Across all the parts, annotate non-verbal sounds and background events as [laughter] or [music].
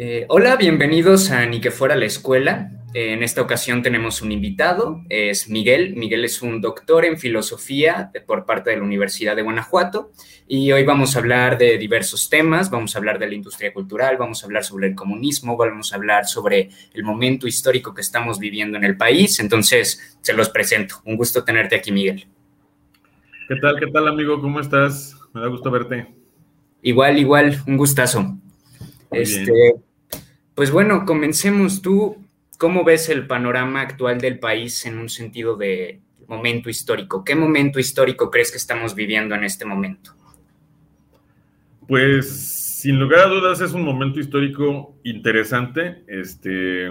Eh, hola, bienvenidos a Ni que fuera la escuela. Eh, en esta ocasión tenemos un invitado, es Miguel. Miguel es un doctor en filosofía por parte de la Universidad de Guanajuato y hoy vamos a hablar de diversos temas. Vamos a hablar de la industria cultural, vamos a hablar sobre el comunismo, vamos a hablar sobre el momento histórico que estamos viviendo en el país. Entonces, se los presento. Un gusto tenerte aquí, Miguel. ¿Qué tal, qué tal, amigo? ¿Cómo estás? Me da gusto verte. Igual, igual, un gustazo. este, pues bueno, comencemos. ¿Tú cómo ves el panorama actual del país en un sentido de momento histórico? ¿Qué momento histórico crees que estamos viviendo en este momento? Pues sin lugar a dudas es un momento histórico interesante, este,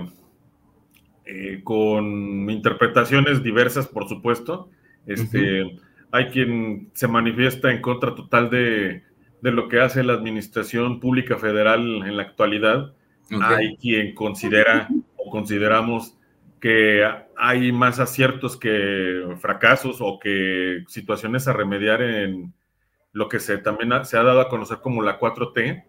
eh, con interpretaciones diversas, por supuesto. Este, Hay quien se manifiesta en contra total de, de, lo que hace la Administración Pública Federal en la actualidad hay quien considera o consideramos que hay más aciertos que fracasos o que situaciones a remediar en lo que se también se ha dado a conocer como la 4T.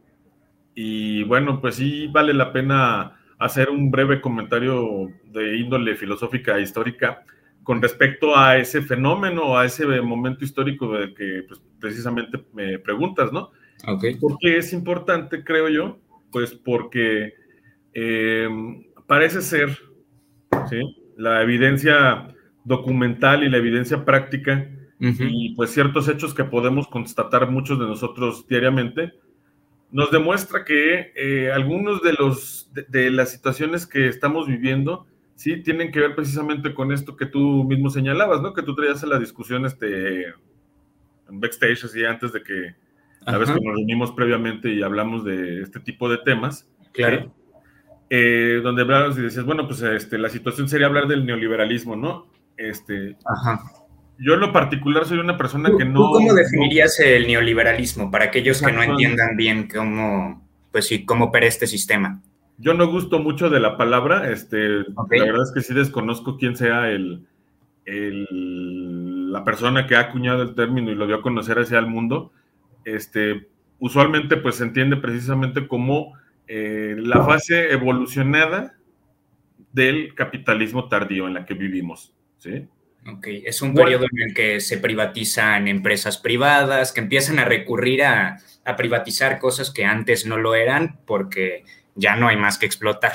Y bueno, pues sí vale la pena hacer un breve comentario de índole filosófica e histórica con respecto a ese fenómeno, a ese momento histórico del que pues, precisamente me preguntas, ¿no? Okay. ¿Por qué es importante, creo yo? Pues porque eh, parece ser la evidencia documental y la evidencia práctica y pues ciertos hechos que podemos constatar muchos de nosotros diariamente, nos demuestra que eh, algunos de, los, de, las situaciones que estamos viviendo sí tienen que ver precisamente con esto que tú mismo señalabas, ¿no? Que tú traías en la discusión este, en backstage, así antes de que la vez que nos reunimos previamente y hablamos de este tipo de temas. Claro. Eh, donde hablabas y decías, bueno, pues este, la situación sería hablar del neoliberalismo, ¿no? Este, Ajá. Yo en lo particular soy una persona que no... ¿Cómo definirías el neoliberalismo para aquellos que no entiendan bien cómo, pues sí, cómo opera este sistema? Yo no gusto mucho de la palabra, este, la verdad es que sí desconozco quién sea el, el, la persona que ha acuñado el término y lo dio a conocer hacia el mundo. Este, usualmente pues se entiende precisamente como eh, la fase evolucionada del capitalismo tardío en la que vivimos. ¿sí? Ok, es un periodo en el que se privatizan empresas privadas, que empiezan a recurrir a, privatizar cosas que antes no lo eran porque ya no hay más que explotar.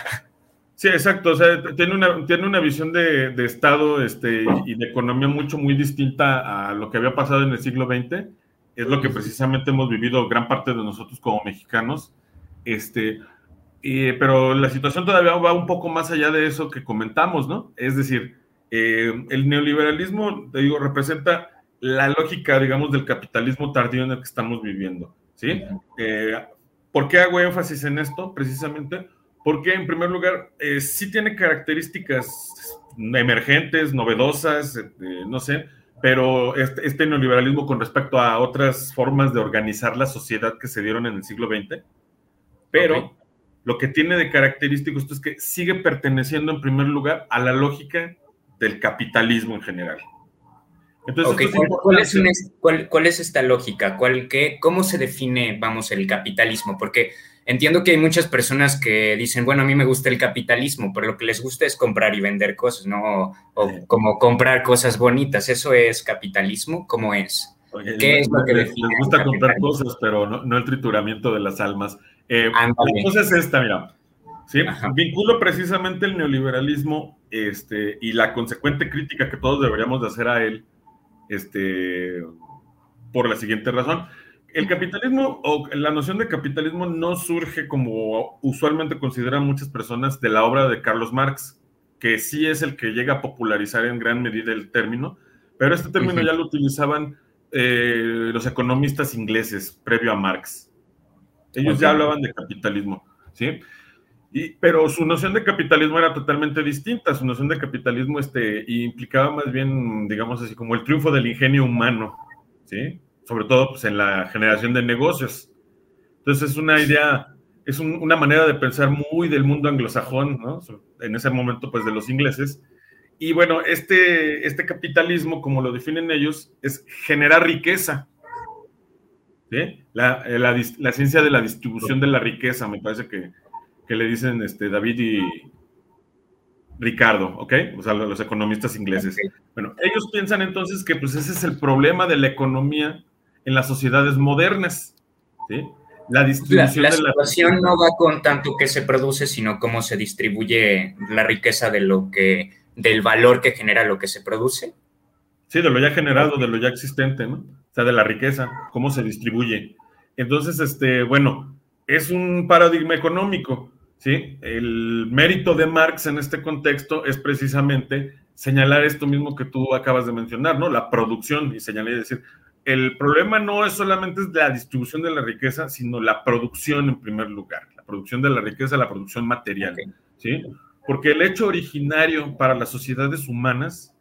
Sí, exacto. O sea, tiene una, tiene una visión de, de, Estado este, y de economía mucho, muy distinta a lo que había pasado en el siglo XX. Es lo que precisamente hemos vivido gran parte de nosotros como mexicanos. Este, pero la situación todavía va un poco más allá de eso que comentamos, ¿no? Es decir, eh, el neoliberalismo, te digo, representa la lógica, digamos, del capitalismo tardío en el que estamos viviendo, ¿sí? Eh, ¿Por qué hago énfasis en esto? Precisamente porque, en primer lugar, eh, sí tiene características emergentes, novedosas, no sé, pero este, este, neoliberalismo con respecto a otras formas de organizar la sociedad que se dieron en el siglo XX, pero lo que tiene de característico esto es que sigue perteneciendo en primer lugar a la lógica del capitalismo en general. Entonces, ¿cuál, es esta lógica? ¿Cuál, qué, ¿Cómo se define, vamos, el capitalismo? Porque entiendo que hay muchas personas que dicen, bueno, a mí me gusta el capitalismo, pero lo que les gusta es comprar y vender cosas, ¿no? O, como comprar cosas bonitas. ¿Eso es capitalismo? ¿Cómo es? ¿Qué es lo que les, les gusta comprar cosas, pero no el trituramiento de las almas. Eh, la cosa es esta, mira. ¿sí? Vinculo precisamente el neoliberalismo este, y la consecuente crítica que todos deberíamos de hacer a él este, por la siguiente razón. El capitalismo o la noción de capitalismo no surge como usualmente consideran muchas personas de la obra de Carlos Marx, que sí es el que llega a popularizar en gran medida el término, pero este término ya lo utilizaban eh, los economistas ingleses previo a Marx. Ellos ya hablaban de capitalismo, ¿sí? Y, pero su noción de capitalismo era totalmente distinta. Su noción de capitalismo este, implicaba más bien, digamos así, como el triunfo del ingenio humano, ¿sí? Sobre todo pues, en la generación de negocios. Entonces es una idea, es una manera de pensar muy del mundo anglosajón, ¿no? En ese momento, pues, de los ingleses. Y bueno, este, este capitalismo, como lo definen ellos, es generar riqueza, eh, la, ciencia de la distribución de la riqueza, me parece que, que le dicen este, David y Ricardo, ¿ok? O sea, los economistas ingleses. Bueno, ellos piensan entonces que pues ese es el problema de la economía en las sociedades modernas, ¿sí? La distribución la, la situación no va con tanto que se produce, sino cómo se distribuye la riqueza de lo que, del valor que genera lo que se produce. Sí, de lo ya generado, de lo ya existente, ¿no? O sea, de la riqueza, cómo se distribuye. Entonces, este, bueno, es un paradigma económico, ¿sí? El mérito de Marx en este contexto es precisamente señalar esto mismo que tú acabas de mencionar, ¿no? La producción y señalar y decir, el problema no es solamente la distribución de la riqueza, sino la producción en primer lugar, la producción de la riqueza, la producción material, ¿sí? Porque el hecho originario para las sociedades humanas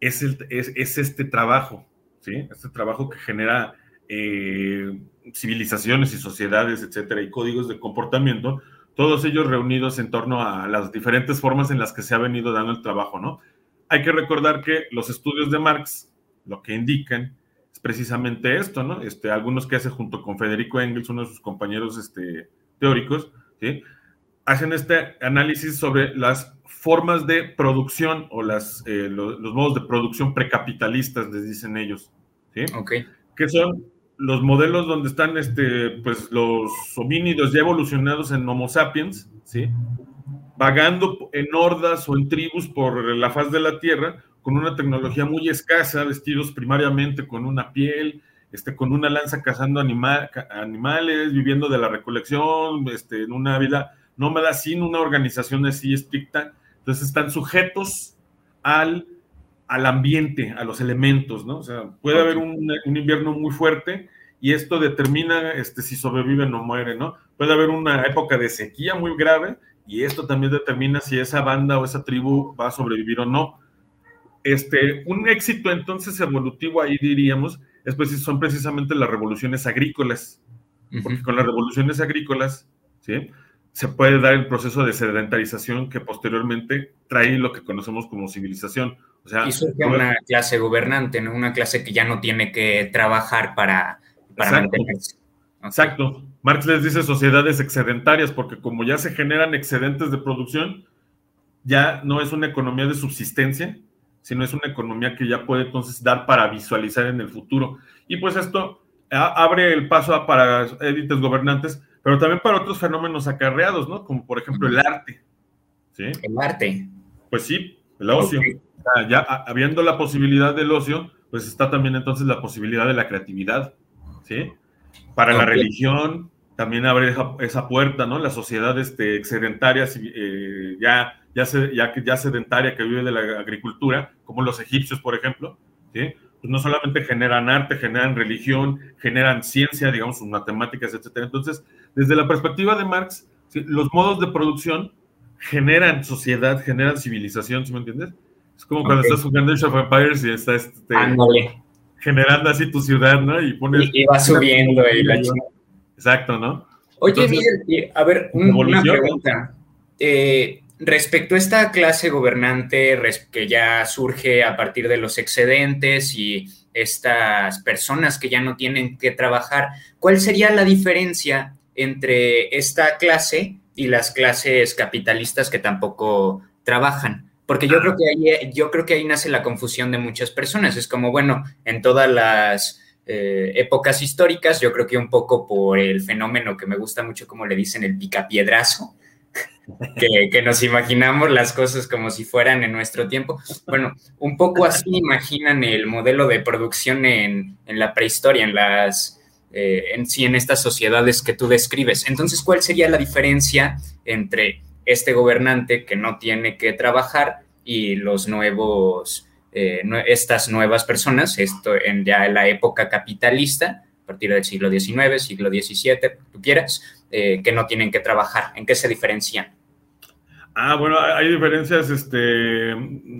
es, es, este trabajo, ¿sí? Este trabajo que genera eh, civilizaciones y sociedades, etcétera, y códigos de comportamiento, todos ellos reunidos en torno a las diferentes formas en las que se ha venido dando el trabajo, ¿no? Hay que recordar que los estudios de Marx lo que indican es precisamente esto, ¿no? Este, algunos que hace junto con Federico Engels, uno de sus compañeros este, teóricos, ¿sí? hacen este análisis sobre las formas de producción o las, eh, los, modos de producción precapitalistas, les dicen ellos, ¿sí? Ok. Que son los modelos donde están este, pues, los homínidos ya evolucionados en Homo sapiens, ¿sí? Vagando en hordas o en tribus por la faz de la Tierra, con una tecnología muy escasa, vestidos primariamente con una piel, este, con una lanza cazando animales, viviendo de la recolección, este, en una vida nómada sin una organización así estricta. Entonces están sujetos al, al ambiente, a los elementos, ¿no? O sea, puede haber un, un, invierno muy fuerte y esto determina este, si sobreviven o mueren, ¿no? Puede haber una época de sequía muy grave y esto también determina si esa banda o esa tribu va a sobrevivir o no este, un éxito entonces evolutivo ahí diríamos, es pues, son precisamente las revoluciones agrícolas, porque con las revoluciones agrícolas, ¿sí? se puede dar el proceso de sedentarización que posteriormente trae lo que conocemos como civilización. O sea, y surge una clase gobernante, ¿no? Una clase que ya no tiene que trabajar para, para mantenerse. Exacto. Marx les dice sociedades excedentarias porque como ya se generan excedentes de producción, ya no es una economía de subsistencia, sino es una economía que ya puede entonces dar para visualizar en el futuro. Y pues esto abre el paso para élites gobernantes, pero también para otros fenómenos acarreados, ¿no? Como por ejemplo el arte. ¿sí? El arte. Pues sí, el ocio. ya habiendo la posibilidad del ocio, pues está también entonces la posibilidad de la creatividad, ¿sí? Para la religión también abre esa, puerta, ¿no? La sociedad este, excedentaria eh, ya ya, ya, ya sedentaria que vive de la agricultura, como los egipcios, por ejemplo, ¿sí? pues no solamente generan arte, generan religión, generan ciencia, digamos, sus matemáticas, etcétera. Entonces, desde la perspectiva de Marx, los modos de producción generan sociedad, generan civilización, ¿sí me entiendes? Es como cuando estás jugando Age of Empires y estás este, generando así tu ciudad, ¿no? Y pones... Y, va subiendo y la Exacto, ¿no? Oye, Miguel, a ver, una pregunta. Eh, Respecto a esta clase gobernante que ya surge a partir de los excedentes y estas personas que ya no tienen que trabajar, ¿cuál sería la diferencia entre esta clase y las clases capitalistas que tampoco trabajan? Porque yo creo que ahí, yo creo que ahí nace la confusión de muchas personas. Es como, bueno, en todas las eh, épocas históricas, yo creo que un poco por el fenómeno que me gusta mucho, como le dicen, el picapiedrazo, que, nos imaginamos las cosas como si fueran en nuestro tiempo. Bueno, un poco así imaginan el modelo de producción en, la prehistoria, en las, eh, en sí, en estas sociedades que tú describes. Entonces, ¿cuál sería la diferencia entre este gobernante que no tiene que trabajar y los nuevos, eh, estas nuevas personas, esto en ya la época capitalista, a partir del siglo XIX, siglo XVII, tú quieras, eh, que no tienen que trabajar? ¿En qué se diferencian? Ah, bueno, hay diferencias, este,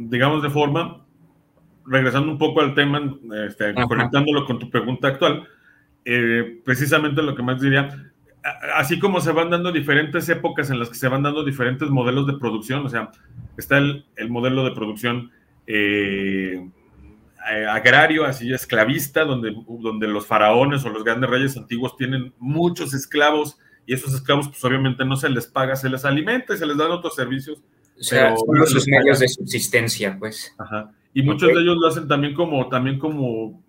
digamos, de forma, regresando un poco al tema, este, conectándolo con tu pregunta actual, eh, precisamente lo que más diría, así como se van dando diferentes épocas en las que se van dando diferentes modelos de producción, o sea, está el, modelo de producción eh, agrario, así esclavista, donde, donde los faraones o los grandes reyes antiguos tienen muchos esclavos y esos esclavos, pues obviamente no se les paga, se les alimenta y se les dan otros servicios. O sea, son sus medios de subsistencia, pues. Ajá. Y muchos de ellos lo hacen también como, también como,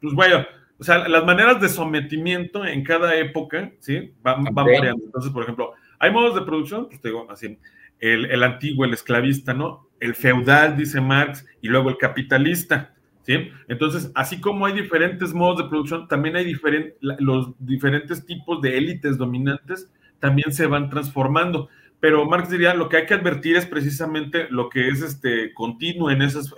pues vaya, o sea, las maneras de sometimiento en cada época, ¿sí? Van, variando. Entonces, por ejemplo, hay modos de producción, pues te digo, así, el, el antiguo, el esclavista, ¿no? El feudal, dice Marx, y luego el capitalista. ¿Sí? Entonces, así como hay diferentes modos de producción, también hay diferentes, los diferentes tipos de élites dominantes también se van transformando. Pero Marx diría, lo que hay que advertir es precisamente lo que es este continuo en esas,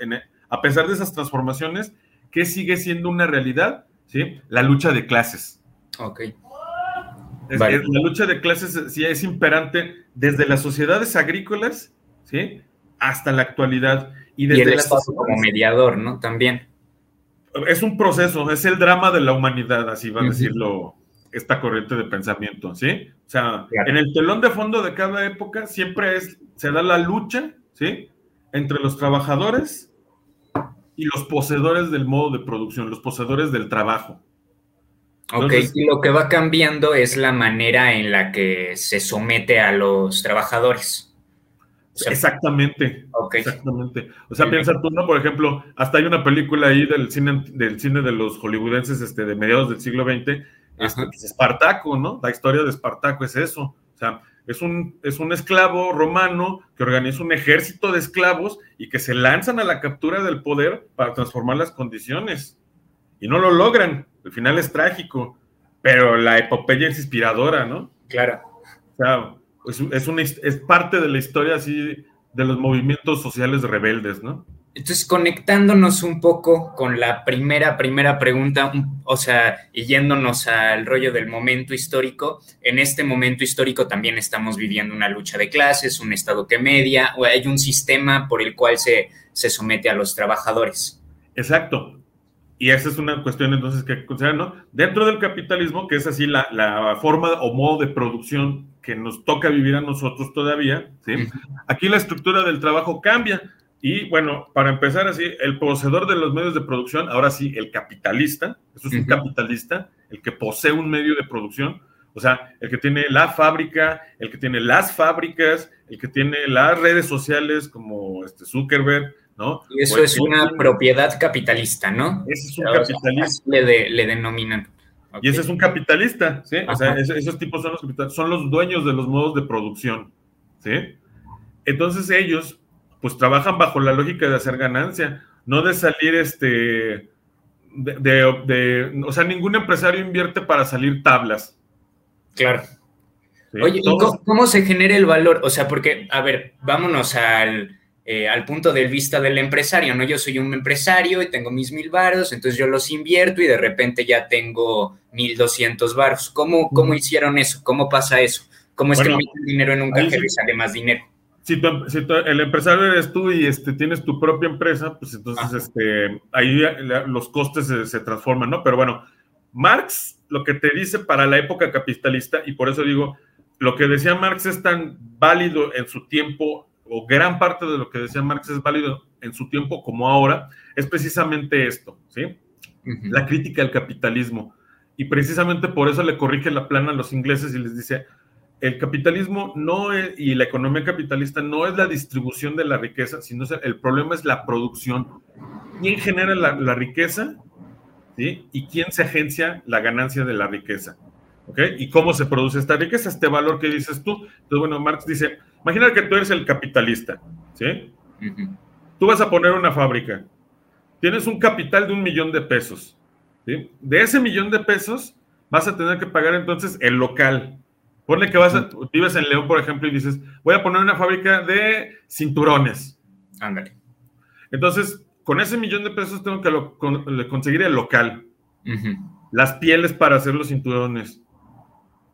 a pesar de esas transformaciones, que sigue siendo una realidad, ¿sí? La lucha de clases. Ok. la lucha de clases sí es imperante desde las sociedades agrícolas, ¿sí? Hasta la actualidad. Y, desde el como mediador, ¿no? También. Es un proceso, es el drama de la humanidad, así va a decirlo esta corriente de pensamiento, ¿sí? O sea, en el telón de fondo de cada época siempre es, se da la lucha, ¿sí? Entre los trabajadores y los poseedores del modo de producción, los poseedores del trabajo. ok, y lo que va cambiando es la manera en la que se somete a los trabajadores exactamente. Exactamente. O sea, piensa tú, ¿no? Por ejemplo, hasta hay una película ahí del cine, del cine de los hollywoodenses este, de mediados del siglo XX, este, es Espartaco, ¿no? La historia de Espartaco es eso. O sea, es un, es un esclavo romano que organiza un ejército de esclavos y que se lanzan a la captura del poder para transformar las condiciones. Y no lo logran. El final es trágico, pero la epopeya es inspiradora, ¿no? Claro. O sea, es, es, una, es parte de la historia así de los movimientos sociales rebeldes, ¿no? Entonces, conectándonos un poco con la primera, primera pregunta, o sea, y yéndonos al rollo del momento histórico, en este momento histórico también estamos viviendo una lucha de clases, un Estado que media, o hay un sistema por el cual se, se somete a los trabajadores. Exacto. Y esa es una cuestión entonces que considerar, ¿no? Dentro del capitalismo, que es así la, la forma o modo de producción que nos toca vivir a nosotros todavía, ¿sí? Aquí la estructura del trabajo cambia. Y bueno, para empezar así, el poseedor de los medios de producción, ahora sí, el capitalista, eso es un capitalista, el que posee un medio de producción, o sea, el que tiene la fábrica, el que tiene las fábricas, el que tiene las redes sociales como este Zuckerberg, ¿no? Y eso es una propiedad capitalista, ¿no? Ese es un capitalista. Le, le denominan. Y ese es un capitalista, ¿sí? O sea, esos, tipos son los capitalistas, son los dueños de los modos de producción, ¿sí? Entonces ellos, pues trabajan bajo la lógica de hacer ganancia, no de salir este, de, o sea, ningún empresario invierte para salir tablas. Claro. Oye, ¿y cómo, se genera el valor? O sea, porque, a ver, vámonos al, eh, al punto de vista del empresario, ¿no? Yo soy un empresario y tengo mis mil varos, entonces yo los invierto y de repente ya tengo mil doscientos varos. ¿Cómo, ¿Cómo hicieron eso? ¿Cómo pasa eso? ¿Cómo es que meten dinero en un cajero y sale más dinero? Si, el empresario eres tú y este, tienes tu propia empresa, pues entonces este, ahí los costes se, se transforman, ¿no? Pero bueno, Marx lo que te dice para la época capitalista, y por eso digo, lo que decía Marx es tan válido en su tiempo o gran parte de lo que decía Marx es válido en su tiempo como ahora, es precisamente esto, ¿sí? La crítica al capitalismo. Y precisamente por eso le corrige la plana a los ingleses y les dice, el capitalismo no es, y la economía capitalista no es la distribución de la riqueza, sino el problema es la producción. ¿Quién genera la, la riqueza? ¿Sí? ¿Y quién se agencia la ganancia de la riqueza? ¿Ok? ¿Y cómo se produce esta riqueza? Este valor que dices tú. Entonces, bueno, Marx dice, Imagina que tú eres el capitalista, ¿sí? Tú vas a poner una fábrica. Tienes un capital de un millón de pesos. ¿sí? De ese millón de pesos vas a tener que pagar entonces el local. Ponle que vas a, vives en León, por ejemplo, y dices, voy a poner una fábrica de cinturones. Ándale. Entonces, con ese millón de pesos tengo que conseguir el local. Las pieles para hacer los cinturones.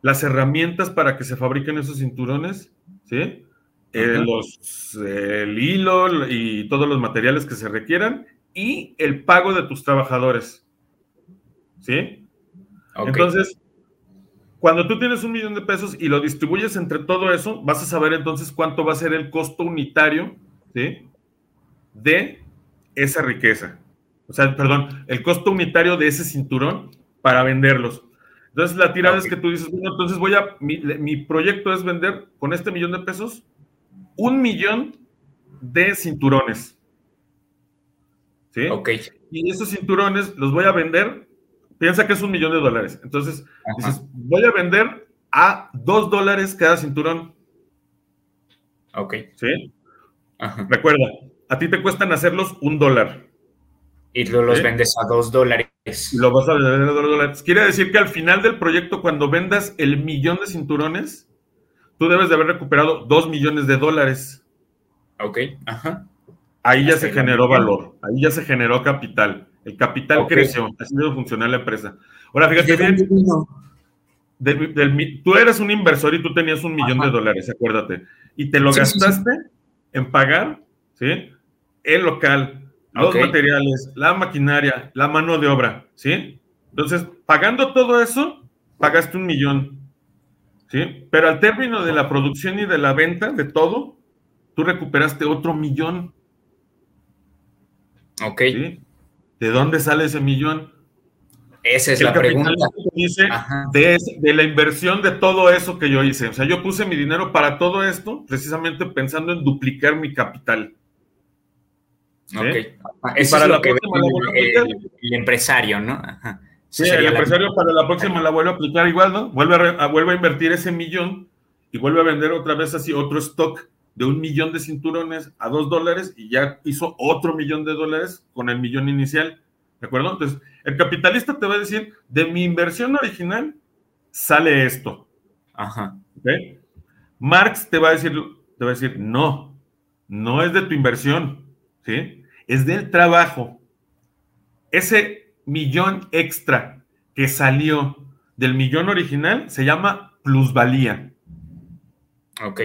Las herramientas para que se fabriquen esos cinturones ¿sí? Eh, los, el hilo y todos los materiales que se requieran y el pago de tus trabajadores. ¿Sí? Entonces, cuando tú tienes un millón de pesos y lo distribuyes entre todo eso, vas a saber entonces cuánto va a ser el costo unitario ¿sí? de esa riqueza. O sea, perdón, el costo unitario de ese cinturón para venderlos. Entonces la tirada es que tú dices, bueno, entonces voy a, mi, proyecto es vender con este millón de pesos un millón de cinturones. ¿Sí? Ok. Y esos cinturones los voy a vender, piensa que es un millón de dólares. Entonces, dices, voy a vender a dos dólares cada cinturón. Ok. ¿Sí? Recuerda, a ti te cuestan hacerlos un dólar. Y los vendes a dos dólares. Y lo vas a vender a dólares. Quiere decir que al final del proyecto, cuando vendas el millón de cinturones, tú debes de haber recuperado dos millones de dólares. Ok, ajá. Ahí ya se generó valor, ahí ya se generó capital. El capital creció, así debe funcionar la empresa. Ahora, fíjate bien. tú eres un inversor y tú tenías un millón de dólares, acuérdate. Y te lo gastaste en pagar, ¿sí? El local, los materiales, la maquinaria, la mano de obra, ¿sí? Entonces, pagando todo eso, pagaste un millón, ¿sí? Pero al término de la producción y de la venta de todo, tú recuperaste otro millón. Ok. ¿De dónde sale ese millón? Esa es la pregunta. Dice de, de, la inversión de todo eso que yo hice. O sea, yo puse mi dinero para todo esto, precisamente pensando en duplicar mi capital. Ok. Eso para es lo que el, empresario, ¿no? Sí, el empresario para la próxima la vuelve a aplicar igual, ¿no? Vuelve a, vuelve a invertir ese millón y vuelve a vender otra vez así otro stock de un millón de cinturones a dos dólares y ya hizo otro millón de dólares con el millón inicial. ¿De acuerdo? Entonces, el capitalista te va a decir, de mi inversión original sale esto. Ajá. Marx te va a decir, te va a decir, no, no es de tu inversión, ¿sí? Es del trabajo. Ese millón extra que salió del millón original se llama plusvalía. Ok.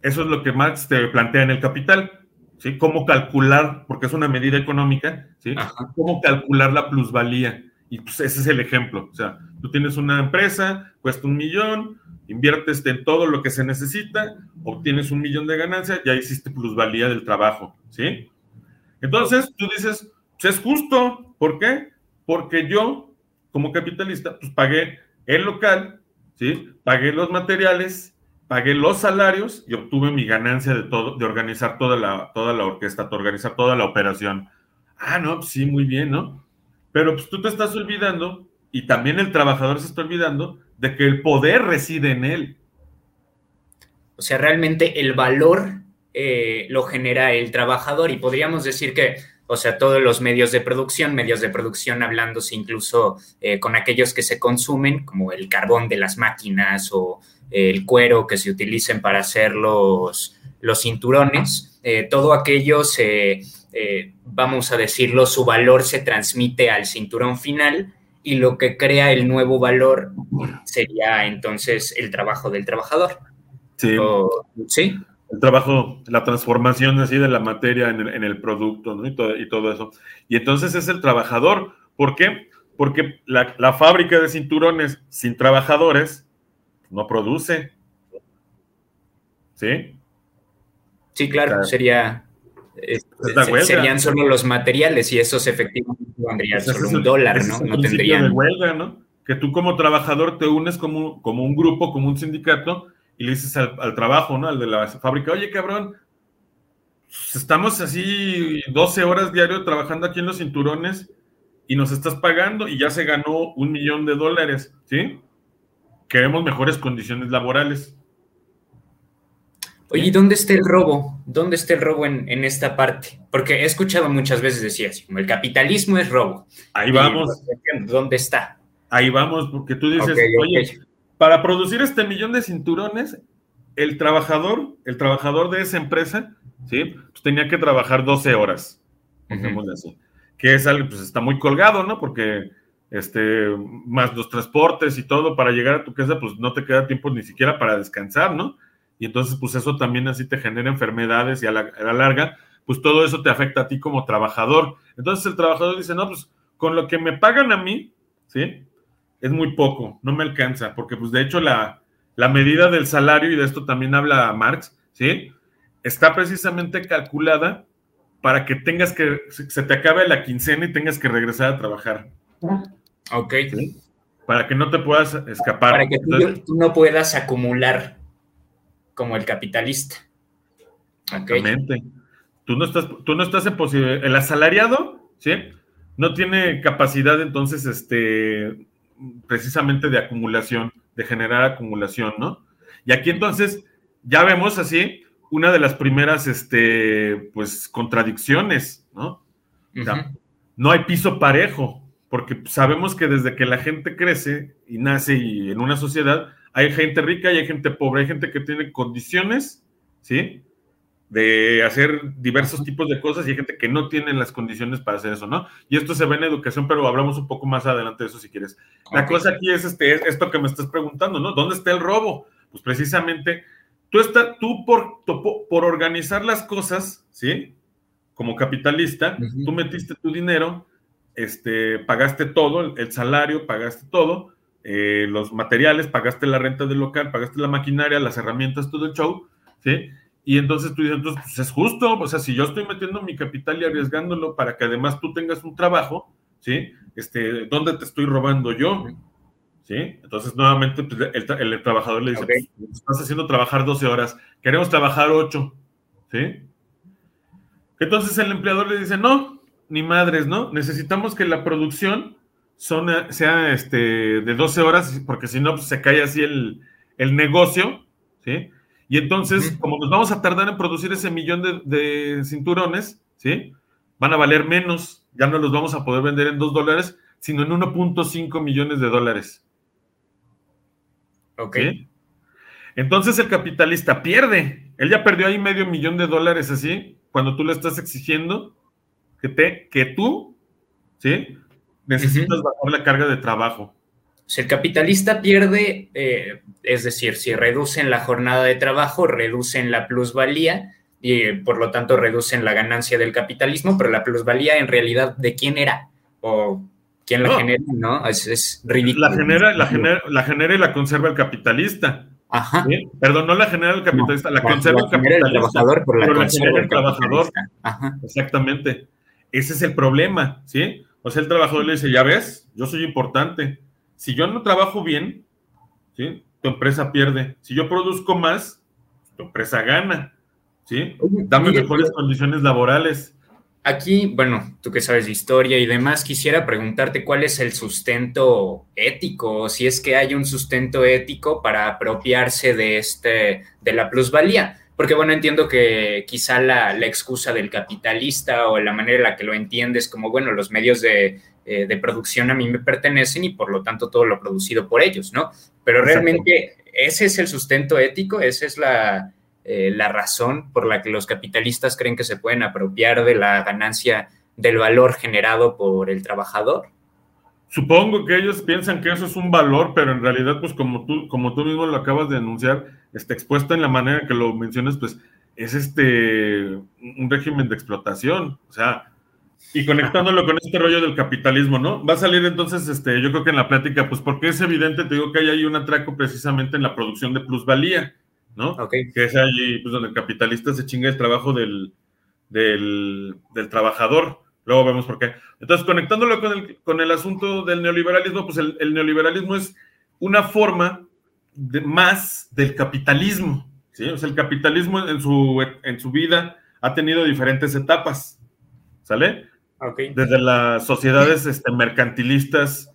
Eso es lo que Marx te plantea en el capital. ¿sí? Cómo calcular, porque es una medida económica, ¿sí? Cómo calcular la plusvalía. Y pues ese es el ejemplo. O sea, tú tienes una empresa, cuesta un millón, inviertes en todo lo que se necesita, obtienes un millón de ganancia, ya hiciste plusvalía del trabajo, ¿sí? Entonces tú dices, es justo. ¿Por qué? Porque yo, como capitalista, pues pagué el local, ¿sí? Pagué los materiales, pagué los salarios y obtuve mi ganancia de todo, de organizar toda la, toda la orquesta, de organizar toda la operación. Ah, no, pues sí, muy bien, ¿no? Pero pues tú te estás olvidando, y también el trabajador se está olvidando, de que el poder reside en él. O sea, realmente el valor eh, lo genera el trabajador y podríamos decir que, o sea, todos los medios de producción, medios de producción hablándose incluso eh, con aquellos que se consumen, como el carbón de las máquinas o el cuero que se utilicen para hacer los, los cinturones, eh, todo aquello se, eh, vamos a decirlo, su valor se transmite al cinturón final y lo que crea el nuevo valor sería entonces el trabajo del trabajador. Sí. sí. El trabajo, la transformación así de la materia en el, producto ¿no? y, todo, y, todo, eso. Y entonces es el trabajador. ¿Por qué? Porque la, la fábrica de cinturones sin trabajadores no produce. ¿Sí? Sí, claro, sería. Eh, serían solo los materiales y esos efectivamente vendrían solo un dólar, ¿no? no tendrían. De huelga, ¿no? Que tú como trabajador te unes como, como un grupo, como un sindicato, y le dices al, trabajo, ¿no? Al de la fábrica, oye, cabrón, pues, estamos así 12 horas diario trabajando aquí en los cinturones y nos estás pagando y ya se ganó un millón de dólares, ¿sí? queremos mejores condiciones laborales. Oye, ¿y dónde está el robo? ¿Dónde está el robo en, esta parte? Porque he escuchado muchas veces decir así, como el capitalismo es robo. Ahí vamos. ¿Dónde está? Ahí vamos, porque tú dices, oye, para producir este millón de cinturones, el trabajador, el trabajador de esa empresa, ¿sí? Pues tenía que trabajar 12 horas, así. Que es algo, pues está muy colgado, ¿no? Porque este, más los transportes y todo para llegar a tu casa, pues no te queda tiempo ni siquiera para descansar, ¿no? Y entonces, pues eso también así te genera enfermedades y a la, larga, pues todo eso te afecta a ti como trabajador. Entonces el trabajador dice, no, pues con lo que me pagan a mí, ¿sí? Es muy poco, no me alcanza, porque pues de hecho la, la medida del salario, y de esto también habla Marx, ¿sí? Está precisamente calculada para que tengas que, se te acabe la quincena y tengas que regresar a trabajar. Ok. para que no te puedas escapar. Para que tú, no puedas acumular como el capitalista. Exactamente. Tú no estás, tú no estás en posibilidad. El asalariado, ¿sí? No tiene capacidad entonces, este, precisamente de acumulación, de generar acumulación, ¿no? Y aquí entonces ya vemos así una de las primeras, este, pues, contradicciones, ¿no? no hay piso parejo, porque sabemos que desde que la gente crece y nace y en una sociedad, hay gente rica y hay gente pobre, hay gente que tiene condiciones, ¿sí? De hacer diversos tipos de cosas y hay gente que no tiene las condiciones para hacer eso, ¿no? Y esto se ve en educación, pero hablamos un poco más adelante de eso si quieres. La cosa aquí es este, esto que me estás preguntando, ¿no? ¿Dónde está el robo? Pues precisamente tú, está, tú por, por organizar las cosas, ¿sí? Como capitalista, tú metiste tu dinero, este, pagaste todo, el salario, pagaste todo, eh, los materiales, pagaste la renta del local, pagaste la maquinaria, las herramientas, todo el show, ¿sí? Y entonces tú dices, entonces, pues es justo, o sea, si yo estoy metiendo mi capital y arriesgándolo para que además tú tengas un trabajo, ¿sí? Este, ¿dónde te estoy robando yo? ¿Sí? Entonces, nuevamente, pues, el, trabajador le dice, pues, estás haciendo trabajar 12 horas, queremos trabajar 8, ¿sí? Entonces el empleador le dice, no, ni madres, ¿no? Necesitamos que la producción sea este, de 12 horas, porque si no, pues, se cae así el, negocio, ¿sí? Y entonces, como nos vamos a tardar en producir ese millón de, cinturones, ¿sí? Van a valer menos, ya no los vamos a poder vender en 2 dólares, sino en 1.5 millones de dólares. Ok. Entonces el capitalista pierde. Él ya perdió ahí medio millón de dólares así, cuando tú le estás exigiendo que, te, que tú, ¿sí? Necesitas bajar la carga de trabajo. Si el capitalista pierde, eh, es decir, si reducen la jornada de trabajo, reducen la plusvalía y por lo tanto reducen la ganancia del capitalismo, pero la plusvalía en realidad de quién era o quién la genera, ¿no? Es, ridículo. La genera, la, genera, la genera y la conserva el capitalista. Ajá. Perdón, no la genera el capitalista, la conserva el capitalista. El trabajador, pero la, genera el trabajador. Ajá. Exactamente. Ese es el problema, ¿sí? O sea, el trabajador le dice, ya ves, yo soy importante. Si yo no trabajo bien, ¿sí? Tu empresa pierde. Si yo produzco más, tu empresa gana, ¿sí? Dame mejores condiciones laborales. Aquí, bueno, tú que sabes de historia y demás, quisiera preguntarte cuál es el sustento ético, o si es que hay un sustento ético para apropiarse de este, de la plusvalía. Porque bueno, entiendo que quizá la, excusa del capitalista o la manera en la que lo entiendes como, bueno, los medios de, eh, de, producción a mí me pertenecen y por lo tanto todo lo producido por ellos, ¿no? Pero realmente ese es el sustento ético, esa es la, eh, la razón por la que los capitalistas creen que se pueden apropiar de la ganancia del valor generado por el trabajador? Supongo que ellos piensan que eso es un valor, pero en realidad, pues como tú, como tú mismo lo acabas de anunciar, está expuesto en la manera que lo mencionas, pues es este un régimen de explotación, o sea, y conectándolo con este rollo del capitalismo, ¿no? Va a salir entonces, este, yo creo que en la plática, pues porque es evidente, te digo que hay ahí un atraco precisamente en la producción de plusvalía. ¿no? Que es allí pues, donde el capitalista se chinga el trabajo del, del, trabajador. Luego vemos por qué. Entonces, conectándolo con el, con el asunto del neoliberalismo, pues el, neoliberalismo es una forma de, más del capitalismo. ¿sí? O sea, el capitalismo en su, en su vida ha tenido diferentes etapas. ¿Sale? Desde las sociedades este, mercantilistas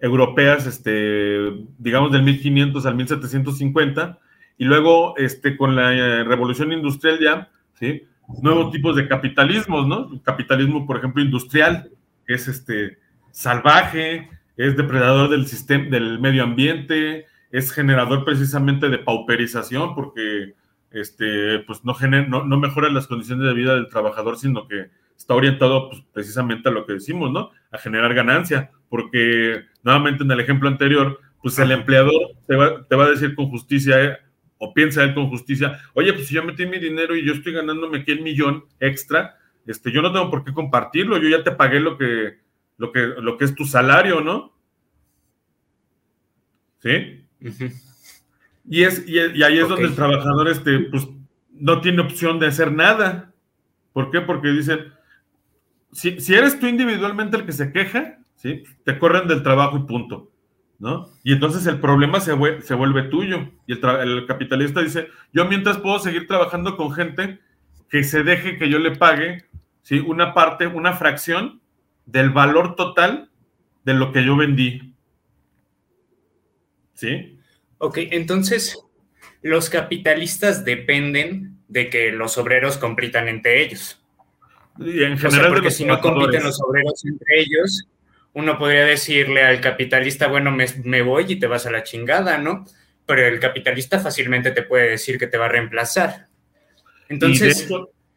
europeas, este, digamos del 1500 al 1750, y luego este, con la eh, revolución industrial ya, ¿sí? Nuevos tipos de capitalismos, ¿no? capitalismo, por ejemplo, industrial, que es este, salvaje, es depredador del sistema, del medio ambiente, es generador precisamente de pauperización, porque este, pues no, no, no, mejora las condiciones de vida del trabajador, sino que está orientado pues, precisamente a lo que decimos, ¿no? A generar ganancia, porque nuevamente en el ejemplo anterior, pues el empleador te va, te va a decir con justicia, o piensa él con justicia, oye, pues si yo metí mi dinero y yo estoy ganándome aquí el millón extra, este, yo no tengo por qué compartirlo, yo ya te pagué lo que, lo que, lo que es tu salario, ¿no? ¿Sí? y, es, y, ahí es donde el trabajador este, pues, no tiene opción de hacer nada. ¿Por qué? Porque dicen, si, eres tú individualmente el que se queja, ¿sí? te corren del trabajo y punto. ¿no? Y entonces el problema se, se vuelve tuyo. Y el, el, capitalista dice, yo mientras puedo seguir trabajando con gente que se deje que yo le pague, ¿sí? Una parte, una fracción del valor total de lo que yo vendí. ¿Sí? Ok, entonces los capitalistas dependen de que los obreros compitan entre ellos. Y en general, porque si no compiten los obreros entre ellos, uno podría decirle al capitalista, bueno, me, voy y te vas a la chingada, ¿no? Pero el capitalista fácilmente te puede decir que te va a reemplazar. Entonces,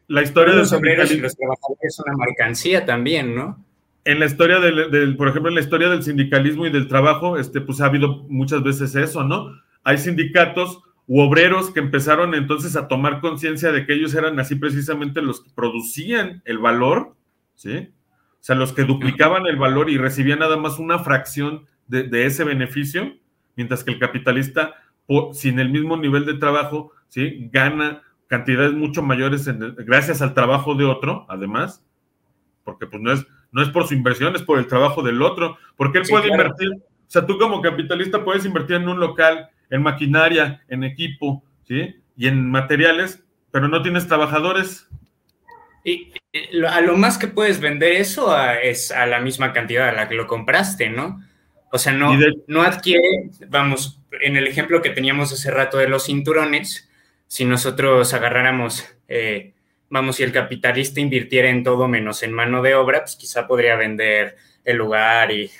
la historia de los obreros y los trabajadores es una mercancía también, ¿no? En la historia del, por ejemplo, en la historia del sindicalismo y del trabajo, este, pues ha habido muchas veces eso, ¿no? Hay sindicatos u obreros que empezaron entonces a tomar conciencia de que ellos eran así precisamente los que producían el valor, ¿sí? O sea, los que duplicaban el valor y recibían nada más una fracción de, ese beneficio, mientras que el capitalista, sin el mismo nivel de trabajo, ¿sí? Gana cantidades mucho mayores gracias al trabajo de otro, además, porque pues no es, no es por su inversión, es por el trabajo del otro, porque él puede invertir, o sea, tú como capitalista puedes invertir en un local, en maquinaria, en equipo, ¿sí? Y en materiales, pero no tienes trabajadores. Y, a lo más que puedes vender eso es a la misma cantidad a la que lo compraste, ¿no? O sea, no, no adquiere, vamos, en el ejemplo que teníamos hace rato de los cinturones, si nosotros agarráramos, eh, vamos, si el capitalista invirtiera en todo menos en mano de obra, pues quizá podría vender el lugar y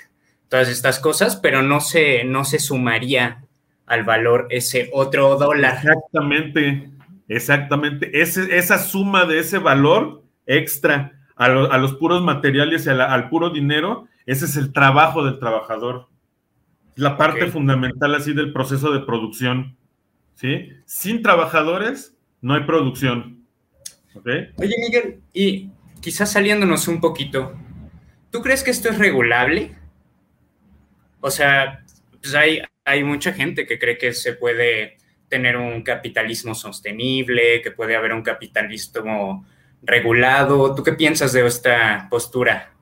todas estas cosas, pero no se, no se sumaría al valor ese otro dólar. Exactamente, exactamente. esa suma de ese valor extra a, los puros materiales y al puro dinero, ese es el trabajo del trabajador. La parte fundamental así del proceso de producción. ¿sí? Sin trabajadores no hay producción. Oye, Miguel, y quizás saliéndonos un poquito, ¿tú crees que esto es regulable? O sea, pues hay, hay mucha gente que cree que se puede tener un capitalismo sostenible, que puede haber un capitalismo regulado. ¿Tú qué piensas de esta postura?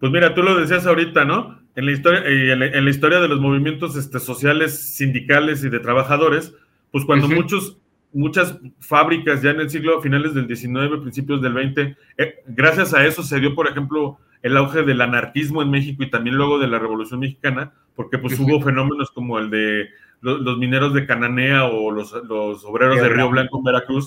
Pues mira, tú lo decías ahorita, ¿no? En la historia, eh, en la, historia de los movimientos este, sociales, sindicales y de trabajadores, pues cuando muchos, muchas fábricas ya en el siglo finales del 19, principios del 20, eh, gracias a eso se dio, por ejemplo, el auge del anarquismo en México y también luego de la Revolución Mexicana, porque pues hubo fenómenos como el de los, mineros de Cananea o los, obreros de Río Blanco en Veracruz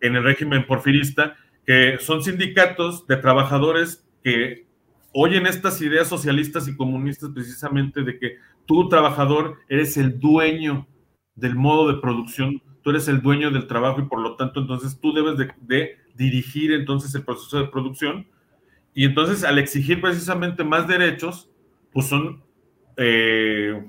en el régimen porfirista, que son sindicatos de trabajadores que oyen estas ideas socialistas y comunistas precisamente de que tú, trabajador, eres el dueño del modo de producción, tú eres el dueño del trabajo y por lo tanto entonces tú debes de, dirigir entonces el proceso de producción y entonces al exigir precisamente más derechos, pues son eh,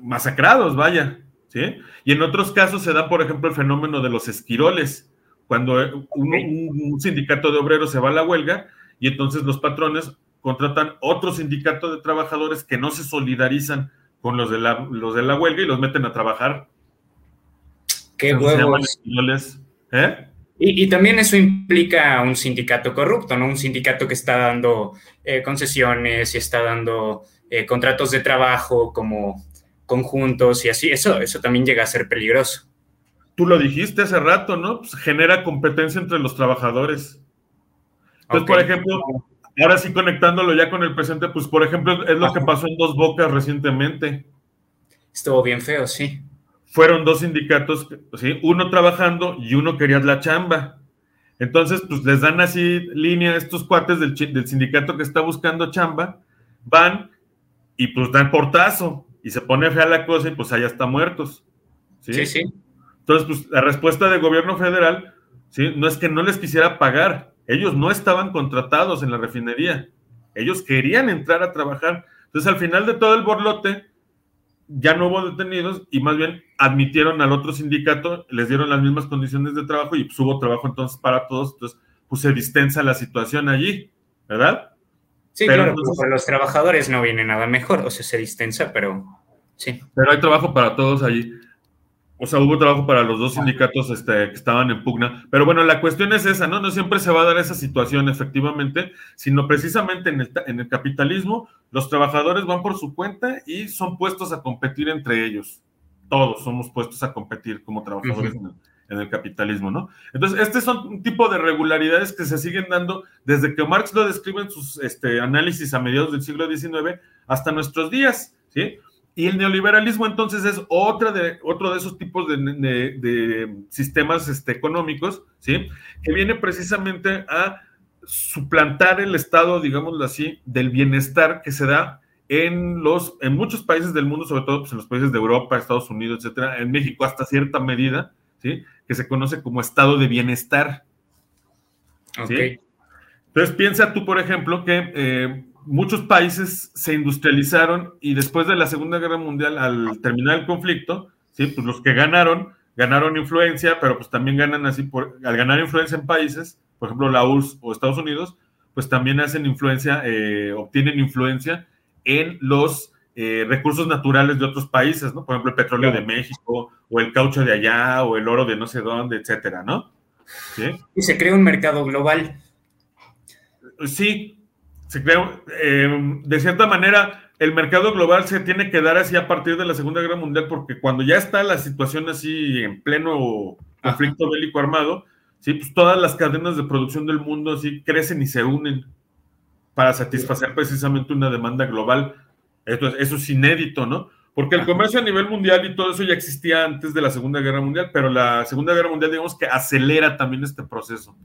masacrados, vaya, ¿sí? Y en otros casos se da, por ejemplo, el fenómeno de los esquiroles, cuando un, sindicato de obreros se va a la huelga y entonces los patrones contratan otro sindicato de trabajadores que no se solidarizan con los de la, los de la huelga y los meten a trabajar. Qué huevos. ¿eh? Y, también eso implica un sindicato corrupto, ¿no? Un sindicato que está dando eh, concesiones y está dando eh, contratos de trabajo como conjuntos y así. Eso, eso también llega a ser peligroso. Tú lo dijiste hace rato, ¿no? Pues genera competencia entre los trabajadores. Entonces, por ejemplo, ahora sí conectándolo ya con el presente, pues por ejemplo, es lo que pasó en Dos Bocas recientemente. Estuvo bien feo, sí fueron dos sindicatos, ¿sí? uno trabajando y uno quería la chamba. Entonces, pues les dan así línea a estos cuates del, sindicato que está buscando chamba, van y pues dan portazo y se pone fea la cosa y pues allá están muertos. ¿sí? sí, sí. Entonces, pues la respuesta del gobierno federal, ¿sí? No es que no les quisiera pagar, ellos no estaban contratados en la refinería, ellos querían entrar a trabajar. Entonces, al final de todo el borlote, ya no hubo detenidos y más bien admitieron al otro sindicato, les dieron las mismas condiciones de trabajo y pues hubo trabajo entonces para todos, entonces pues se distensa la situación allí, ¿verdad? Sí, pero claro, para los trabajadores no viene nada mejor, o sea, se distensa, pero sí. Pero hay trabajo para todos allí. o sea, hubo trabajo para los dos sindicatos este, que estaban en pugna. Pero bueno, la cuestión es esa, ¿no? No siempre se va a dar esa situación, efectivamente, sino precisamente en el, en el capitalismo, los trabajadores van por su cuenta y son puestos a competir entre ellos. Todos somos puestos a competir como trabajadores en, el, capitalismo, ¿no? Entonces, este son un tipo de regularidades que se siguen dando desde que Marx lo describe en sus este, análisis a mediados del siglo XIX hasta nuestros días, ¿sí? Y el neoliberalismo entonces es otra de, otro de esos tipos de, sistemas este, económicos, ¿sí? Que viene precisamente a suplantar el estado, digámoslo así, del bienestar que se da en, los, en muchos países del mundo, sobre todo pues, en los países de Europa, Estados Unidos, etcétera, en México hasta cierta medida, ¿sí? Que se conoce como estado de bienestar. ¿sí? Entonces piensa tú, por ejemplo, que eh, muchos países se industrializaron y después de la Segunda Guerra Mundial, al terminar el conflicto, ¿sí? pues los que ganaron, ganaron influencia, pero pues también ganan así, por, al ganar influencia en países, por ejemplo la URSS o Estados Unidos, pues también hacen influencia, eh, obtienen influencia en los eh, recursos naturales de otros países, ¿no? Por ejemplo, el petróleo de México, o el caucho de allá, o el oro de no sé dónde, etcétera, ¿no? ¿Sí? Y se crea un mercado global. Sí, se crea, eh, de cierta manera, el mercado global se tiene que dar así a partir de la Segunda Guerra Mundial, porque cuando ya está la situación así en pleno conflicto bélico armado, sí, pues todas las cadenas de producción del mundo así crecen y se unen para satisfacer precisamente una demanda global. Esto eso es inédito, ¿no? Porque el comercio a nivel mundial y todo eso ya existía antes de la Segunda Guerra Mundial, pero la Segunda Guerra Mundial, digamos que acelera también este proceso.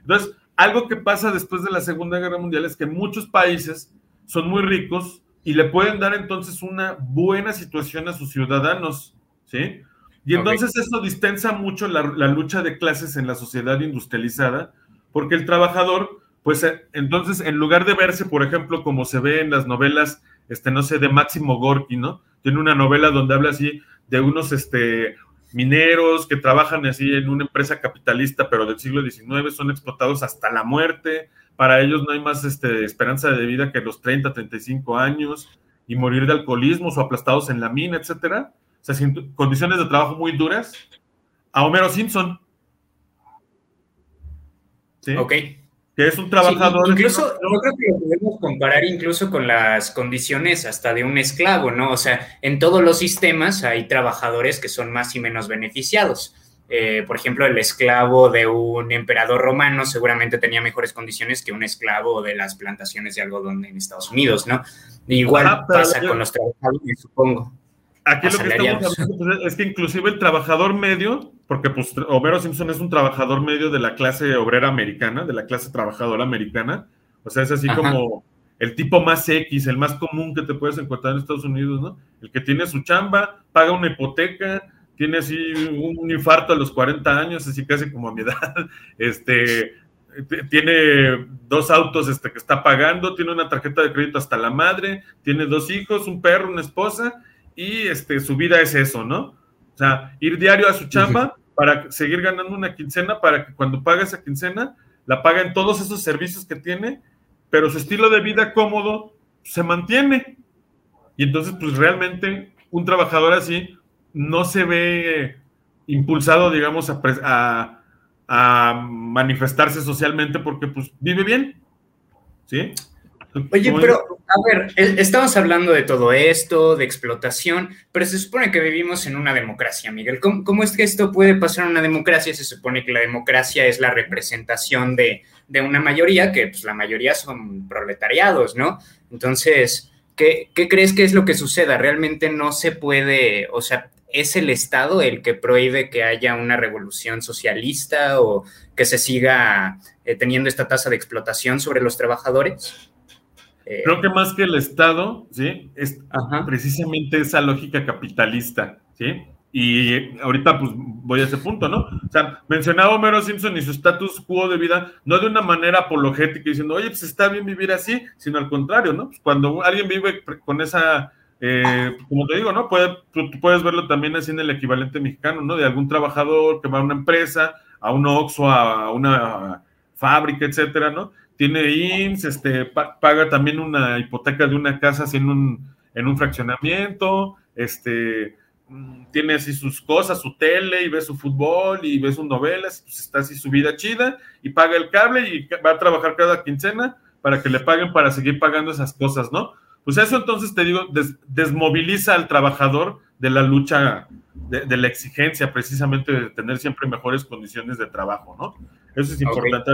Entonces, algo que pasa después de la Segunda Guerra Mundial es que muchos países son muy ricos y le pueden dar entonces una buena situación a sus ciudadanos, ¿sí? Y entonces eso distensa mucho la, lucha de clases en la sociedad industrializada, porque el trabajador, pues eh, entonces en lugar de verse, por ejemplo, como se ve en las novelas, este, no sé, de Máximo Gorki, ¿no? Tiene una novela donde habla así de unos, este, mineros que trabajan así en una empresa capitalista, pero del siglo XIX, son explotados hasta la muerte. Para ellos no hay más este, esperanza de vida que los 30, 35 años y morir de alcoholismo o aplastados en la mina, etcétera. O sea, sin condiciones de trabajo muy duras. A Homero Simpson. ¿Sí? Ok que es un trabajador. incluso, no creo que lo podemos comparar incluso con las condiciones hasta de un esclavo, ¿no? O sea, en todos los sistemas hay trabajadores que son más y menos beneficiados. Eh, por ejemplo, el esclavo de un emperador romano seguramente tenía mejores condiciones que un esclavo de las plantaciones de algodón en Estados Unidos, ¿no? Igual pasa con los trabajadores, supongo. Aquí lo que estamos hablando pues, es que inclusive el trabajador medio, porque pues Homero Simpson es un trabajador medio de la clase obrera americana, de la clase trabajadora americana, o sea, es así como el tipo más X, el más común que te puedes encontrar en Estados Unidos, ¿no? El que tiene su chamba, paga una hipoteca, tiene así un, infarto a los 40 años, así casi como a mi edad, [laughs] este, tiene dos autos este, que está pagando, tiene una tarjeta de crédito hasta la madre, tiene dos hijos, un perro, una esposa, y este, su vida es eso, ¿no? O sea, ir diario a su chamba para seguir ganando una quincena, para que cuando pague esa quincena, la paga en todos esos servicios que tiene, pero su estilo de vida cómodo se mantiene. Y entonces, pues realmente un trabajador así no se ve impulsado, digamos, a, a manifestarse socialmente porque pues vive bien. ¿Sí? Oye, pero a ver, estamos hablando de todo esto, de explotación, pero se supone que vivimos en una democracia, Miguel. ¿Cómo, es que esto puede pasar en una democracia? Se supone que la democracia es la representación de, una mayoría, que pues la mayoría son proletariados, ¿no? Entonces, ¿qué, ¿qué crees que es lo que suceda? Realmente no se puede, o sea, ¿es el Estado el que prohíbe que haya una revolución socialista o que se siga eh, teniendo esta tasa de explotación sobre los trabajadores? Eh, Creo que más que el Estado, ¿sí? Es precisamente esa lógica capitalista, ¿sí? Y ahorita pues voy a ese punto, ¿no? O sea, mencionaba Homero Simpson y su status quo de vida, no de una manera apologética diciendo, oye, pues está bien vivir así, sino al contrario, ¿no? Pues cuando alguien vive con esa, eh, como te digo, ¿no? Puede, tú, puedes verlo también así en el equivalente mexicano, ¿no? De algún trabajador que va a una empresa, a un Oxxo, a una fábrica, etcétera, ¿no? Tiene IMSS, este, paga también una hipoteca de una casa en un, en un fraccionamiento, este, mm, tiene así sus cosas, su tele y ve su fútbol y ve sus novelas, pues está así su vida chida y paga el cable y va a trabajar cada quincena para que le paguen para seguir pagando esas cosas, ¿no? Pues eso entonces te digo, desmoviliza al trabajador de la lucha, de, la exigencia precisamente de tener siempre mejores condiciones de trabajo, ¿no? Eso es importante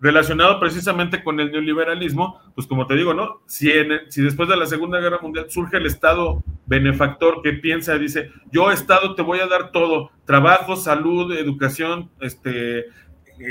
relacionado precisamente con el neoliberalismo, pues como te digo, ¿no? Si, si después de la Segunda Guerra Mundial surge el Estado benefactor que piensa, dice, yo Estado te voy a dar todo, trabajo, salud, educación, este,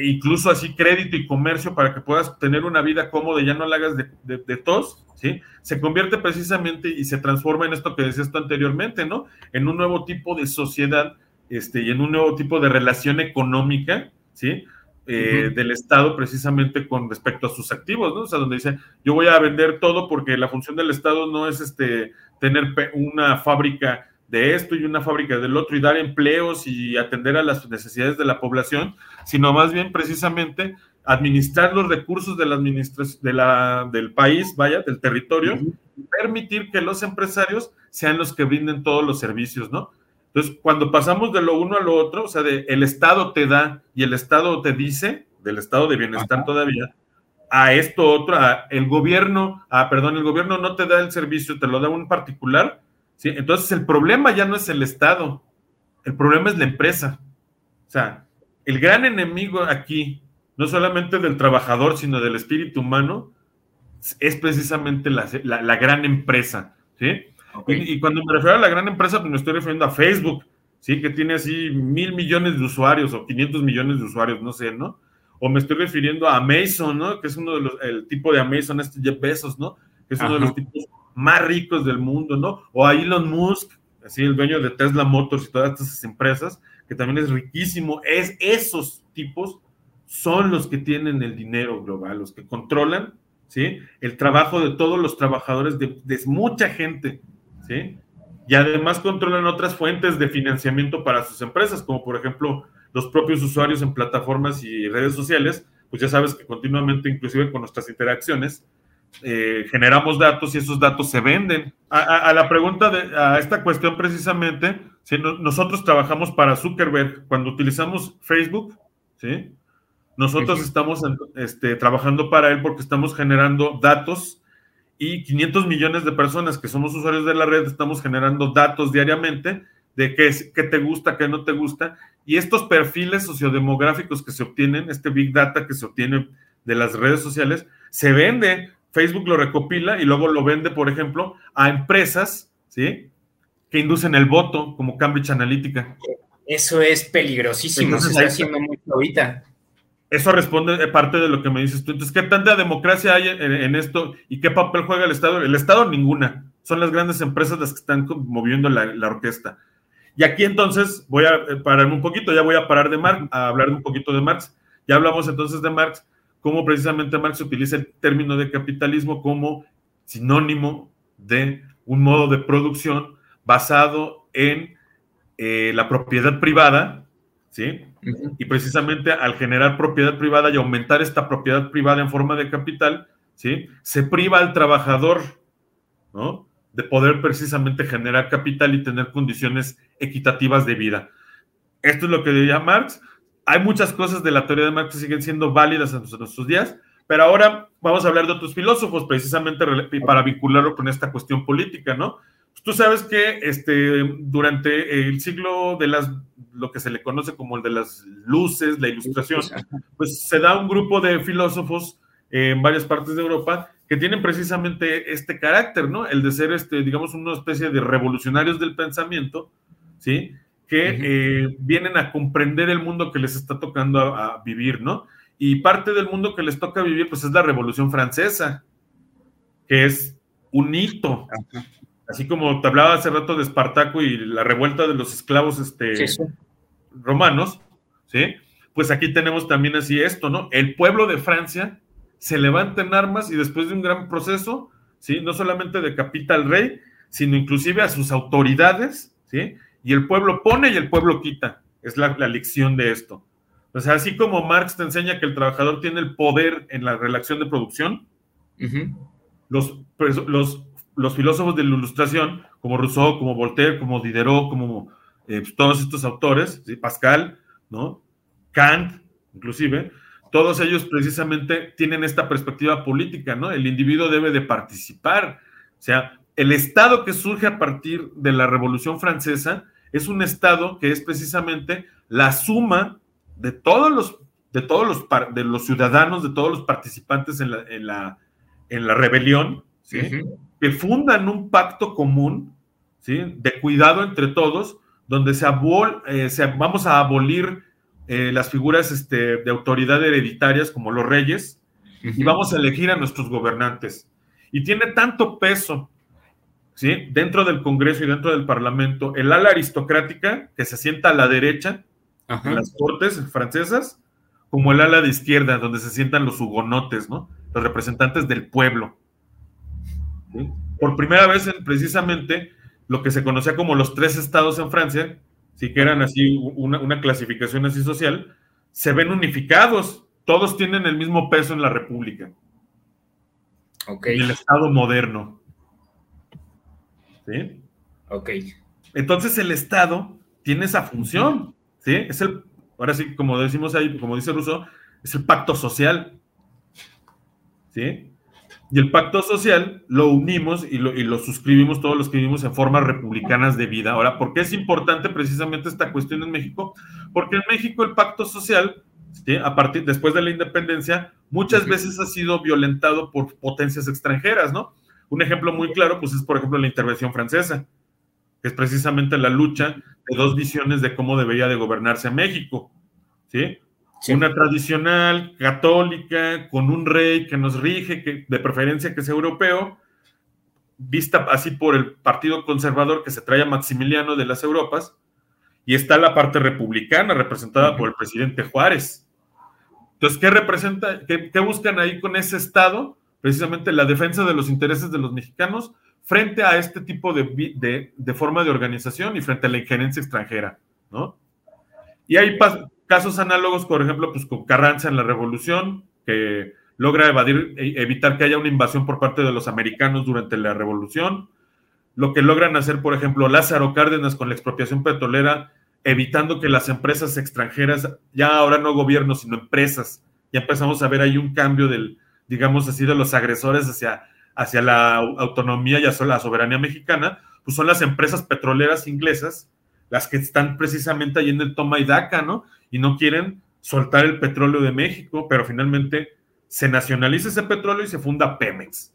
incluso así crédito y comercio para que puedas tener una vida cómoda y ya no la hagas de, de, tos, ¿sí? Se convierte precisamente y se transforma en esto que decías tú anteriormente, ¿no? En un nuevo tipo de sociedad este, y en un nuevo tipo de relación económica, ¿sí? Eh, del Estado precisamente con respecto a sus activos, ¿no? O sea, donde dice, yo voy a vender todo porque la función del Estado no es este, tener una fábrica de esto y una fábrica del otro y dar empleos y atender a las necesidades de la población, sino más bien precisamente administrar los recursos de la de la, del país, vaya, del territorio, y permitir que los empresarios sean los que brinden todos los servicios, ¿no? Entonces, cuando pasamos de lo uno a lo otro, o sea, de el Estado te da y el Estado te dice, del estado de bienestar todavía, a esto otro, a el gobierno, a, perdón, el gobierno no te da el servicio, te lo da un particular, ¿sí? Entonces, el problema ya no es el Estado, el problema es la empresa. O sea, el gran enemigo aquí, no solamente del trabajador, sino del espíritu humano, es precisamente la, la gran empresa, ¿sí? Y, cuando me refiero a la gran empresa, pues me estoy refiriendo a Facebook, ¿sí? Que tiene así mil millones de usuarios o 500 millones de usuarios, no sé, ¿no? O me estoy refiriendo a Amazon, ¿no? Que es uno de los, el tipo de Amazon, este Jeff Bezos, ¿no? Que es uno de los tipos más ricos del mundo, ¿no? O a Elon Musk, así el dueño de Tesla Motors y todas estas empresas, que también es riquísimo. Es esos tipos son los que tienen el dinero global, los que controlan, ¿sí? El trabajo de todos los trabajadores, de, de mucha gente, y además controlan otras fuentes de financiamiento para sus empresas, como por ejemplo los propios usuarios en plataformas y redes sociales, pues ya sabes que continuamente, inclusive con nuestras interacciones, eh, generamos datos y esos datos se venden. A, la pregunta de a esta cuestión precisamente, si nosotros trabajamos para Zuckerberg cuando utilizamos Facebook, ¿sí? Nosotros estamos este, trabajando para él porque estamos generando datos y 500 millones de personas que somos usuarios de la red estamos generando datos diariamente de qué, qué te gusta, qué no te gusta, y estos perfiles sociodemográficos que se obtienen, este big data que se obtiene de las redes sociales, se vende, Facebook lo recopila y luego lo vende, por ejemplo, a empresas, ¿sí? Que inducen el voto, como Cambridge Analytica. Eso es peligrosísimo, se está haciendo mucho ahorita. Eso responde parte de lo que me dices tú. Entonces, ¿qué tanta democracia hay en, esto y qué papel juega el Estado? El Estado ninguna. Son las grandes empresas las que están moviendo la, orquesta. Y aquí entonces voy a eh, pararme un poquito, ya voy a parar de Marx, a hablar un poquito de Marx. Ya hablamos entonces de Marx, cómo precisamente Marx utiliza el término de capitalismo como sinónimo de un modo de producción basado en eh, la propiedad privada, ¿sí? Y precisamente al generar propiedad privada y aumentar esta propiedad privada en forma de capital, ¿sí? Se priva al trabajador, ¿no? De poder precisamente generar capital y tener condiciones equitativas de vida. Esto es lo que diría Marx. Hay muchas cosas de la teoría de Marx que siguen siendo válidas en nuestros días, pero ahora vamos a hablar de otros filósofos, precisamente para vincularlo con esta cuestión política, ¿no? Tú sabes que este, durante el siglo de las, lo que se le conoce como el de las luces, la ilustración, pues se da un grupo de filósofos en varias partes de Europa que tienen precisamente este carácter, ¿no? El de ser, este, digamos, una especie de revolucionarios del pensamiento, ¿sí? Que eh, vienen a comprender el mundo que les está tocando a, vivir, ¿no? Y parte del mundo que les toca vivir, pues es la Revolución Francesa, que es un hito, Así como te hablaba hace rato de Espartaco y la revuelta de los esclavos este, romanos, ¿sí? Pues aquí tenemos también así esto, ¿no? El pueblo de Francia se levanta en armas y después de un gran proceso, ¿sí? No solamente decapita al rey, sino inclusive a sus autoridades, ¿sí? Y el pueblo pone y el pueblo quita. Es la, lección de esto. O sea, así como Marx te enseña que el trabajador tiene el poder en la relación de producción, los, los los filósofos de la Ilustración, como Rousseau, como Voltaire, como Diderot, como eh, pues, todos estos autores, Pascal, ¿no? Kant, inclusive, todos ellos precisamente tienen esta perspectiva política, ¿no? El individuo debe de participar. O sea, el Estado que surge a partir de la Revolución Francesa es un Estado que es precisamente la suma de todos los, de todos los, de los ciudadanos, de todos los participantes en la, en la, en la rebelión, ¿sí? Que fundan un pacto común ¿sí? de cuidado entre todos, donde se, eh, se vamos a abolir eh, las figuras este, de autoridad hereditarias como los reyes y vamos a elegir a nuestros gobernantes. Y tiene tanto peso ¿sí? dentro del Congreso y dentro del Parlamento el ala aristocrática que se sienta a la derecha en las cortes francesas, como el ala de izquierda, donde se sientan los hugonotes, ¿no? los representantes del pueblo. Por primera vez, en, precisamente, lo que se conocía como los tres estados en Francia, sí que eran así una, clasificación así social, se ven unificados. Todos tienen el mismo peso en la República. Okay. En el Estado moderno. ¿Sí? Ok. Entonces el Estado tiene esa función. ¿Sí? Es el, ahora sí, como decimos ahí, como dice Rousseau, es el pacto social. ¿Sí? Y el pacto social lo unimos y lo, suscribimos todos los que vivimos en formas republicanas de vida. Ahora, ¿por qué es importante precisamente esta cuestión en México? Porque en México el pacto social, a partir después de la independencia, muchas veces ha sido violentado por potencias extranjeras, ¿no? Un ejemplo muy claro, pues es por ejemplo la intervención francesa, que es precisamente la lucha de dos visiones de cómo debería de gobernarse México, ¿sí? Una tradicional, católica, con un rey que nos rige, que, de preferencia que sea europeo, vista así por el Partido Conservador que se trae a Maximiliano de las Europas, y está la parte republicana representada por el presidente Juárez. Entonces, ¿qué representa, qué, buscan ahí con ese Estado? Precisamente la defensa de los intereses de los mexicanos frente a este tipo de, de forma de organización y frente a la injerencia extranjera, ¿no? Y ahí casos análogos, por ejemplo, pues con Carranza en la Revolución, que logra evadir, e, evitar que haya una invasión por parte de los americanos durante la Revolución. Lo que logran hacer, por ejemplo, Lázaro Cárdenas con la expropiación petrolera, evitando que las empresas extranjeras, ya ahora no gobiernos, sino empresas, ya empezamos a ver ahí un cambio del, digamos así, de los agresores hacia, hacia la autonomía y hacia la soberanía mexicana, pues son las empresas petroleras inglesas las que están precisamente ahí en el toma y daca, ¿no? Y no quieren soltar el petróleo de México, pero finalmente se nacionaliza ese petróleo y se funda Pemex.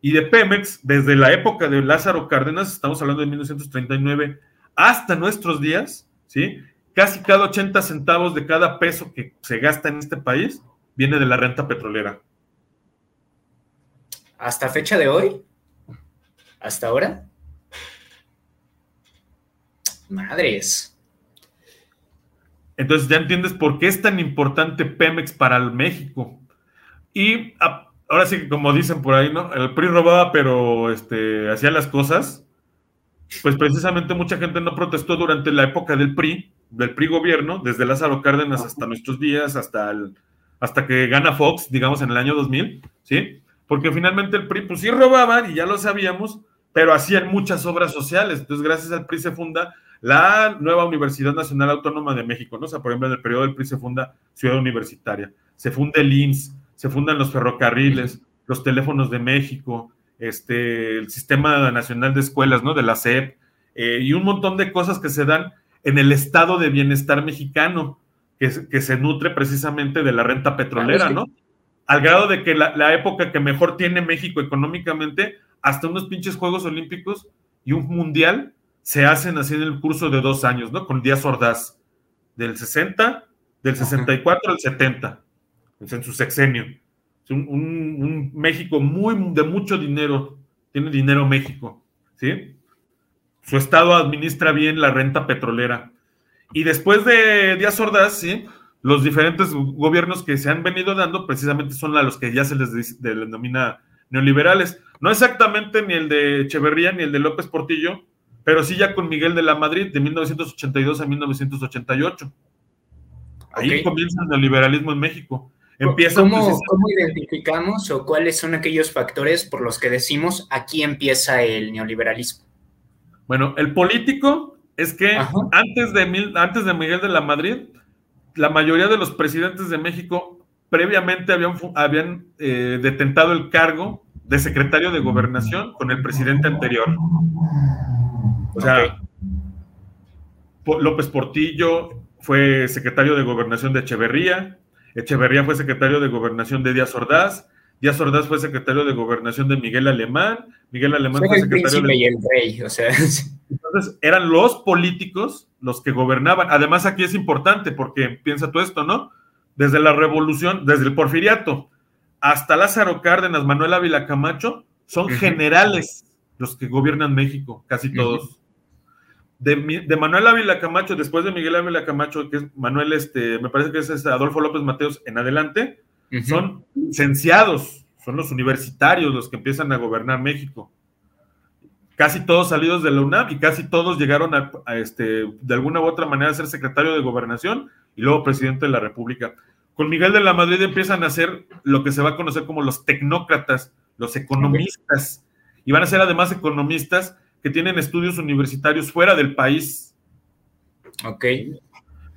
Y de Pemex, desde la época de Lázaro Cárdenas, estamos hablando de 1939, hasta nuestros días, ¿sí? Casi cada 80 centavos de cada peso que se gasta en este país viene de la renta petrolera. ¿Hasta fecha de hoy? ¿Hasta ahora? Madres. Entonces ya entiendes por qué es tan importante Pemex para el México. Y ahora sí, como dicen por ahí, ¿no? El PRI robaba, pero este, hacía las cosas. Pues precisamente mucha gente no protestó durante la época del PRI, del PRI gobierno, desde Lázaro Cárdenas hasta nuestros días, hasta, el, hasta que gana Fox, digamos, en el año 2000, ¿sí? Porque finalmente el PRI, pues sí robaban y ya lo sabíamos, pero hacían muchas obras sociales. Entonces, gracias al PRI se funda la nueva Universidad Nacional Autónoma de México, ¿no? O sea, por ejemplo, en el periodo del PRI se funda Ciudad Universitaria, se funda el INS, se fundan los ferrocarriles, los teléfonos de México, este, el Sistema Nacional de Escuelas, ¿no? De la SEP, eh, y un montón de cosas que se dan en el estado de bienestar mexicano, que, que se nutre precisamente de la renta petrolera, ¿no? Al grado de que la, la época que mejor tiene México económicamente, hasta unos pinches Juegos Olímpicos y un Mundial, se hacen así en el curso de dos años, ¿no? Con Díaz Ordaz, del 60, del 64 al 70, en su sexenio. un, México muy de mucho dinero, tiene dinero México, ¿sí? Su estado administra bien la renta petrolera. Y después de Díaz Ordaz, ¿sí? Los diferentes gobiernos que se han venido dando precisamente son a los que ya se les denomina neoliberales. No exactamente ni el de Echeverría ni el de López Portillo, pero sí ya con Miguel de la Madrid de 1982 a 1988. Ahí comienza el neoliberalismo en México. Empieza ¿Cómo, ¿Cómo identificamos o cuáles son aquellos factores por los que decimos aquí empieza el neoliberalismo? Bueno, el político es que antes de, antes de Miguel de la Madrid, la mayoría de los presidentes de México previamente habían, habían eh, detentado el cargo de secretario de gobernación con el presidente anterior. O sea, López Portillo fue secretario de gobernación de Echeverría, Echeverría fue secretario de gobernación de Díaz Ordaz, Díaz Ordaz fue secretario de gobernación de Miguel Alemán, Miguel Alemán fue secretario de... Y el rey, o sea. [laughs] Entonces, eran los políticos los que gobernaban. Además, aquí es importante porque piensa tú esto, ¿no? Desde la revolución, desde el porfiriato hasta Lázaro Cárdenas, Manuel Ávila Camacho, son generales los que gobiernan México, casi todos. de, Manuel Ávila Camacho, después de Miguel Ávila Camacho, que es Manuel, este, me parece que es este Adolfo López Mateos en adelante, son licenciados, son los universitarios los que empiezan a gobernar México. Casi todos salidos de la UNAM y casi todos llegaron a, este, de alguna u otra manera a ser secretario de gobernación y luego presidente de la República. Con Miguel de la Madrid empiezan a ser lo que se va a conocer como los tecnócratas, los economistas, y van a ser además economistas que tienen estudios universitarios fuera del país. Ok.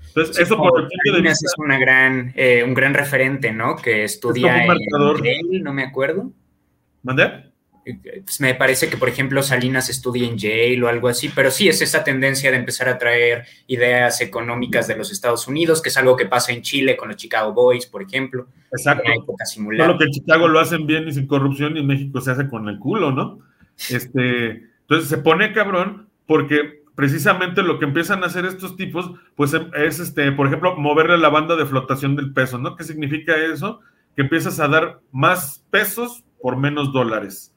Entonces, eso por el punto de vista. Es una gran, eh, un gran referente, ¿no? Que estudia en Yale, no me acuerdo. ¿Mandé? Pues me parece que, por ejemplo, Salinas estudia en Yale o algo así, pero sí es esa tendencia de empezar a traer ideas económicas de los Estados Unidos, que es algo que pasa en Chile con los Chicago Boys, por ejemplo. Exacto. Solo que en Chicago lo hacen bien y sin corrupción y en México se hace con el culo, ¿no? Este, entonces se pone cabrón porque precisamente lo que empiezan a hacer estos tipos, pues es, este, por ejemplo, moverle la banda de flotación del peso, ¿no? ¿Qué significa eso? Que empiezas a dar más pesos por menos dólares.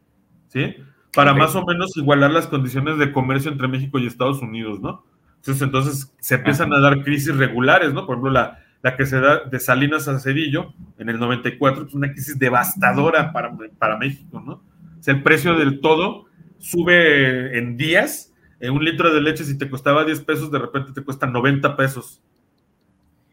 ¿Sí? Para más o menos igualar las condiciones de comercio entre México y Estados Unidos, ¿no? Entonces, entonces se empiezan a dar crisis regulares, ¿no? Por ejemplo, la, la que se da de Salinas a Cedillo en el 94, es una crisis devastadora para, para México, ¿no? O sea, el precio del todo sube en días, en un litro de leche si te costaba 10 pesos, de repente te cuesta 90 pesos.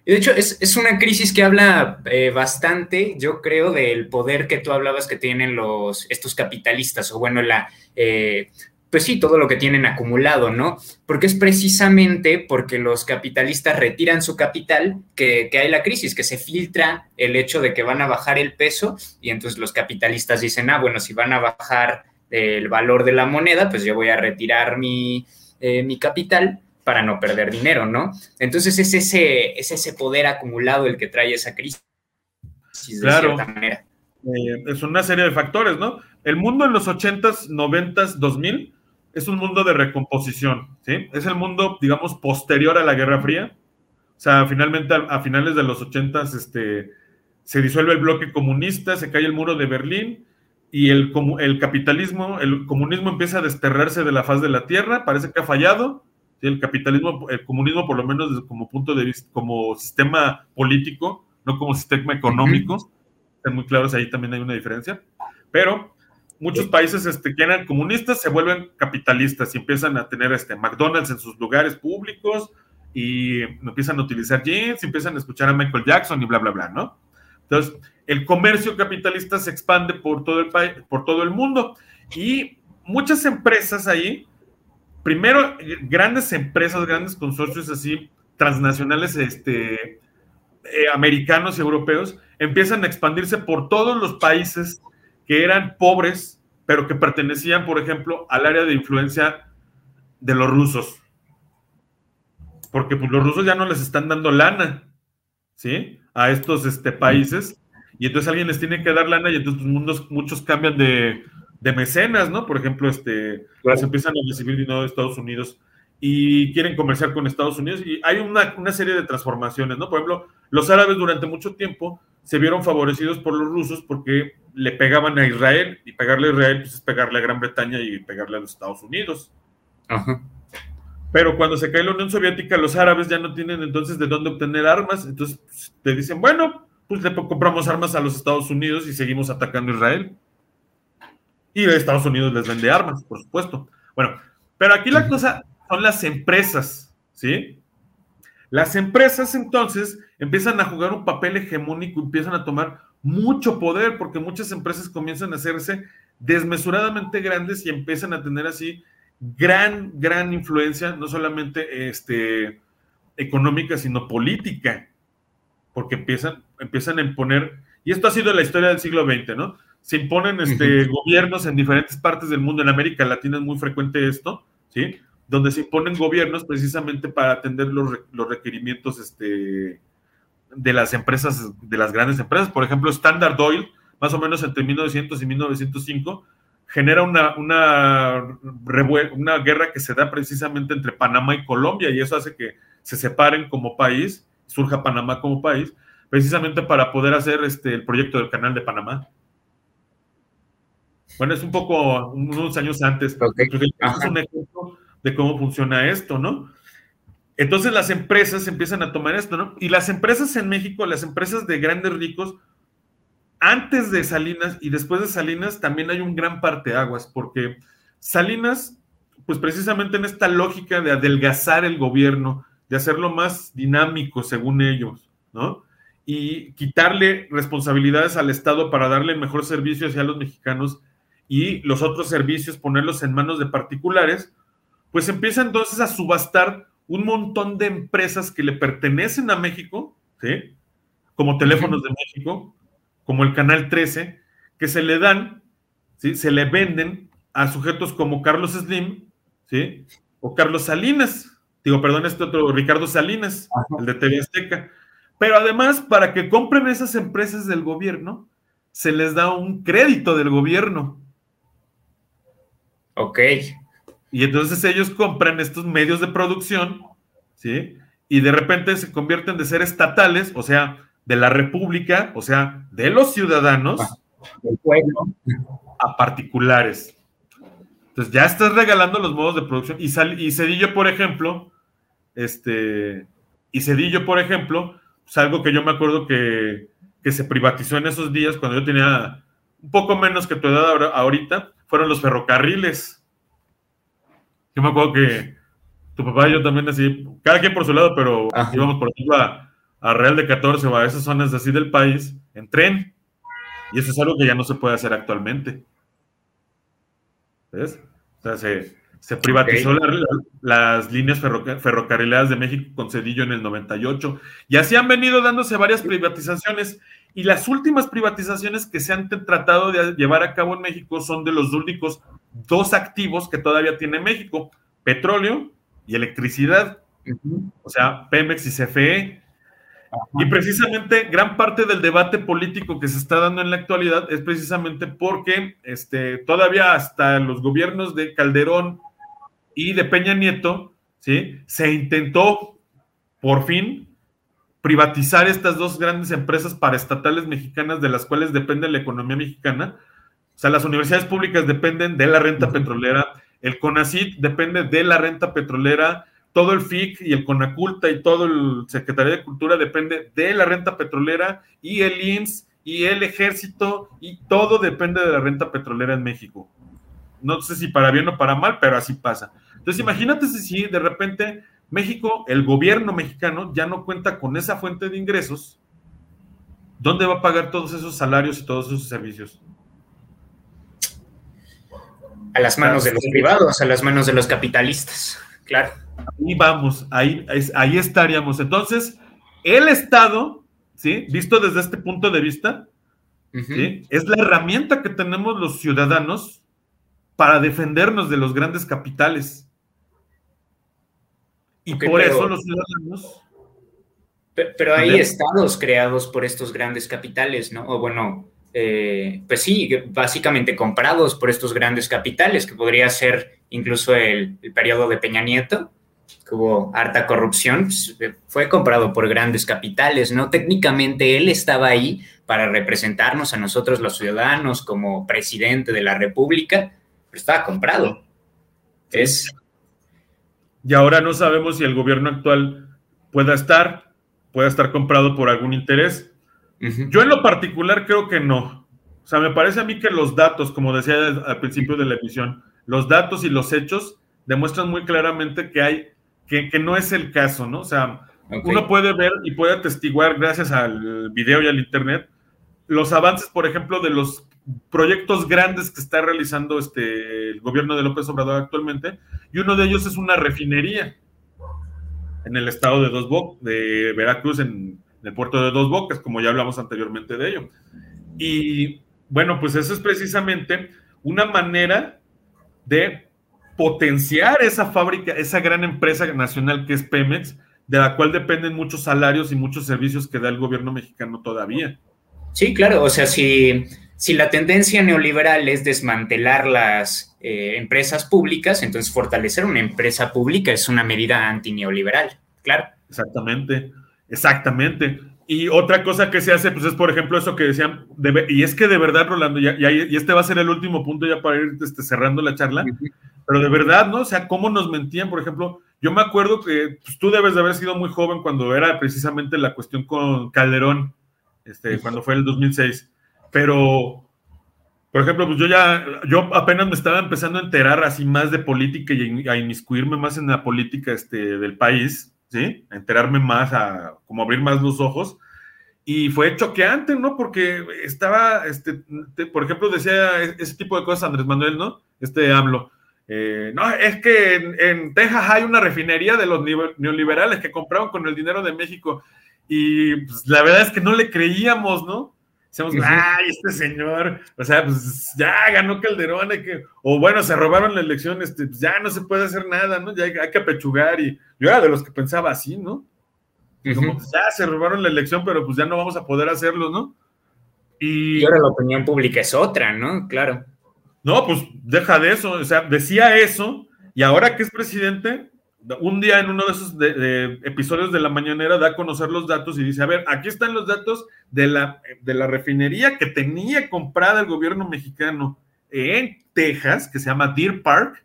De hecho, es, una crisis que habla eh, bastante, yo creo, del poder que tú hablabas que tienen los, estos capitalistas, o bueno, la, eh, pues sí, todo lo que tienen acumulado, ¿no? Porque es precisamente porque los capitalistas retiran su capital que, que, hay la crisis, que se filtra el hecho de que van a bajar el peso y entonces los capitalistas dicen, ah, bueno, si van a bajar el valor de la moneda, pues yo voy a retirar mi, eh, mi capital para no perder dinero, ¿no? Entonces es ese, es ese poder acumulado el que trae esa crisis. claro. Eh, es una serie de factores, ¿no? El mundo en los 80s, 90s, 2000 es un mundo de recomposición, ¿sí? Es el mundo, digamos, posterior a la Guerra Fría. O sea, finalmente a, finales de los 80s este, se disuelve el bloque comunista, se cae el muro de Berlín y el, el capitalismo, el comunismo empieza a desterrarse de la faz de la Tierra, parece que ha fallado el capitalismo, el comunismo, por lo menos como punto de vista, como sistema político, no como sistema económico, están muy claros, ahí también hay una diferencia, pero muchos países este, que eran comunistas se vuelven capitalistas y empiezan a tener este, McDonald's en sus lugares públicos y empiezan a utilizar jeans, empiezan a escuchar a Michael Jackson y bla, bla, bla, ¿no? Entonces, el comercio capitalista se expande por todo el país, por todo el mundo y muchas empresas ahí primero, grandes empresas, grandes consorcios así, transnacionales, este, eh, americanos y europeos, empiezan a expandirse por todos los países que eran pobres, pero que pertenecían, por ejemplo, al área de influencia de los rusos. Porque pues, los rusos ya no les están dando lana, ¿sí? A estos este, países. Y entonces alguien les tiene que dar lana y entonces pues, muchos cambian de, de mecenas, ¿no? Por ejemplo, este, se empiezan a recibir dinero de Estados Unidos y quieren comerciar con Estados Unidos y hay una, una, serie de transformaciones, ¿no? Por ejemplo, los árabes durante mucho tiempo se vieron favorecidos por los rusos porque le pegaban a Israel y pegarle a Israel pues, es pegarle a Gran Bretaña y pegarle a los Estados Unidos. Ajá. Pero cuando se cae la Unión Soviética, los árabes ya no tienen entonces de dónde obtener armas, entonces pues, te dicen, bueno, pues le compramos armas a los Estados Unidos y seguimos atacando a Israel. Y Estados Unidos les vende armas, por supuesto. Bueno, pero aquí la cosa son las empresas, ¿sí? Las empresas entonces empiezan a jugar un papel hegemónico, empiezan a tomar mucho poder, porque muchas empresas comienzan a hacerse desmesuradamente grandes y empiezan a tener así gran, gran influencia, no solamente este, económica, sino política, porque empiezan, empiezan a imponer, y esto ha sido la historia del siglo XX, ¿no? Se imponen este, gobiernos en diferentes partes del mundo, en América Latina es muy frecuente esto, ¿sí? Donde se imponen gobiernos precisamente para atender los, los requerimientos este, de las empresas, de las grandes empresas. Por ejemplo, Standard Oil, más o menos entre 1900 y 1905, genera una, una, una guerra que se da precisamente entre Panamá y Colombia y eso hace que se separen como país, surja Panamá como país, precisamente para poder hacer este, el proyecto del canal de Panamá. Bueno, es un poco unos años antes. Es un ejemplo de cómo funciona esto, ¿no? Entonces las empresas empiezan a tomar esto, ¿no? Y las empresas en México, las empresas de grandes ricos, antes de Salinas y después de Salinas también hay un gran parteaguas, porque Salinas, pues precisamente en esta lógica de adelgazar el gobierno, de hacerlo más dinámico según ellos, ¿no? Y quitarle responsabilidades al Estado para darle mejor servicio hacia los mexicanos y los otros servicios ponerlos en manos de particulares, pues empieza entonces a subastar un montón de empresas que le pertenecen a México, ¿sí? Como Teléfonos de México, como el Canal 13, que se le dan, ¿sí? se le venden a sujetos como Carlos Slim, ¿sí? o Carlos Salinas, digo, perdón, este otro, Ricardo Salinas, el de TV Azteca. Pero además, para que compren esas empresas del gobierno, se les da un crédito del gobierno. Ok. Y entonces ellos compran estos medios de producción, ¿sí? Y de repente se convierten de ser estatales, o sea, de la República, o sea, de los ciudadanos, del pueblo, a particulares. Entonces ya estás regalando los modos de producción. Y, y Cedillo, por ejemplo, este, y Cedillo, por ejemplo, es algo que yo me acuerdo que, que, se privatizó en esos días, cuando yo tenía un poco menos que tu edad ahorita, fueron los ferrocarriles. Yo me acuerdo que tu papá y yo también así, cada quien por su lado, pero íbamos, por ejemplo, a, a Real de 14 o a esas zonas así del país en tren. Y eso es algo que ya no se puede hacer actualmente. ¿Ves? O sea, se, privatizó las líneas ferrocarrileras de México con Cedillo en el 98. Y así han venido dándose varias privatizaciones. Y las últimas privatizaciones que se han tratado de llevar a cabo en México son de los únicos dos activos que todavía tiene México: petróleo y electricidad. O sea, Pemex y CFE. Y precisamente gran parte del debate político que se está dando en la actualidad es precisamente porque este, todavía hasta los gobiernos de Calderón y de Peña Nieto, ¿sí? Se intentó por fin privatizar estas dos grandes empresas paraestatales mexicanas de las cuales depende la economía mexicana. O sea, las universidades públicas dependen de la renta petrolera, el CONACIT depende de la renta petrolera, todo el FIC y el CONACULTA y todo el Secretaría de Cultura depende de la renta petrolera y el IMSS y el ejército y todo depende de la renta petrolera en México. No sé si para bien o para mal, pero así pasa. Entonces imagínate si de repente México, el gobierno mexicano ya no cuenta con esa fuente de ingresos, ¿dónde va a pagar todos esos salarios y todos esos servicios? A las manos de los privados, a las manos de los capitalistas, claro. Ahí vamos, ahí, ahí estaríamos. Entonces, el Estado, ¿sí? Visto desde este punto de vista, es la herramienta que tenemos los ciudadanos para defendernos de los grandes capitales. Y por eso los ciudadanos. Pero, hay estados creados por estos grandes capitales, ¿no? O bueno, eh, pues sí, básicamente comprados por estos grandes capitales, que podría ser incluso el, el periodo de Peña Nieto, que hubo harta corrupción, pues, eh, fue comprado por grandes capitales, ¿no? Técnicamente él estaba ahí para representarnos a nosotros los ciudadanos como presidente de la República, pero estaba comprado. Es... Y ahora no sabemos si el gobierno actual pueda estar, pueda estar comprado por algún interés. Yo en lo particular creo que no. O sea, me parece a mí que los datos, como decía al principio de la emisión, los datos y los hechos demuestran muy claramente que hay que, no es el caso, ¿no? O sea, uno puede ver y puede atestiguar, gracias al video y al internet, los avances, por ejemplo, de los proyectos grandes que está realizando este, el gobierno de López Obrador actualmente, y uno de ellos es una refinería en el estado de, Dos de Veracruz, en, el puerto de Dos Bocas, como ya hablamos anteriormente de ello. Y bueno, pues eso es precisamente una manera de potenciar esa fábrica, esa gran empresa nacional que es Pemex, de la cual dependen muchos salarios y muchos servicios que da el gobierno mexicano todavía. Sí, claro, o sea, si, si la tendencia neoliberal es desmantelar las eh, empresas públicas, entonces fortalecer una empresa pública es una medida antineoliberal, claro. Exactamente, exactamente. Y otra cosa que se hace, pues es, por ejemplo, eso que decían, y es que de verdad, Rolando, ya, y este va a ser el último punto ya para ir este, cerrando la charla, pero de verdad, ¿no? O sea, cómo nos mentían, por ejemplo, yo me acuerdo que pues, tú debes de haber sido muy joven cuando era precisamente la cuestión con Calderón, este, cuando fue el 2006, pero, por ejemplo, pues yo ya, yo apenas me estaba empezando a enterar así más de política y a inmiscuirme más en la política este, del país, ¿sí? A enterarme más, a como abrir más los ojos. Y fue choqueante, ¿no? Porque estaba, este, por ejemplo, decía ese tipo de cosas Andrés Manuel, ¿no? Este hablo. Eh, no, es que en, Texas hay una refinería de los neoliberales que compraron con el dinero de México. Y pues, la verdad es que no le creíamos, ¿no? Decíamos, ay, este señor, o sea, pues ya ganó Calderón, que, o bueno, se robaron la elección, este, pues ya no se puede hacer nada, ¿no? Ya hay, que apechugar y yo era de los que pensaba así, ¿no? Como, pues, ya se robaron la elección, pero pues ya no vamos a poder hacerlo, ¿no? Y, y ahora la opinión pública es otra, ¿no? Claro. No, pues deja de eso, o sea, decía eso y ahora que es presidente, un día en uno de esos episodios de la mañanera da a conocer los datos y dice, a ver, aquí están los datos de la, de la refinería que tenía comprada el gobierno mexicano en Texas, que se llama Deer Park,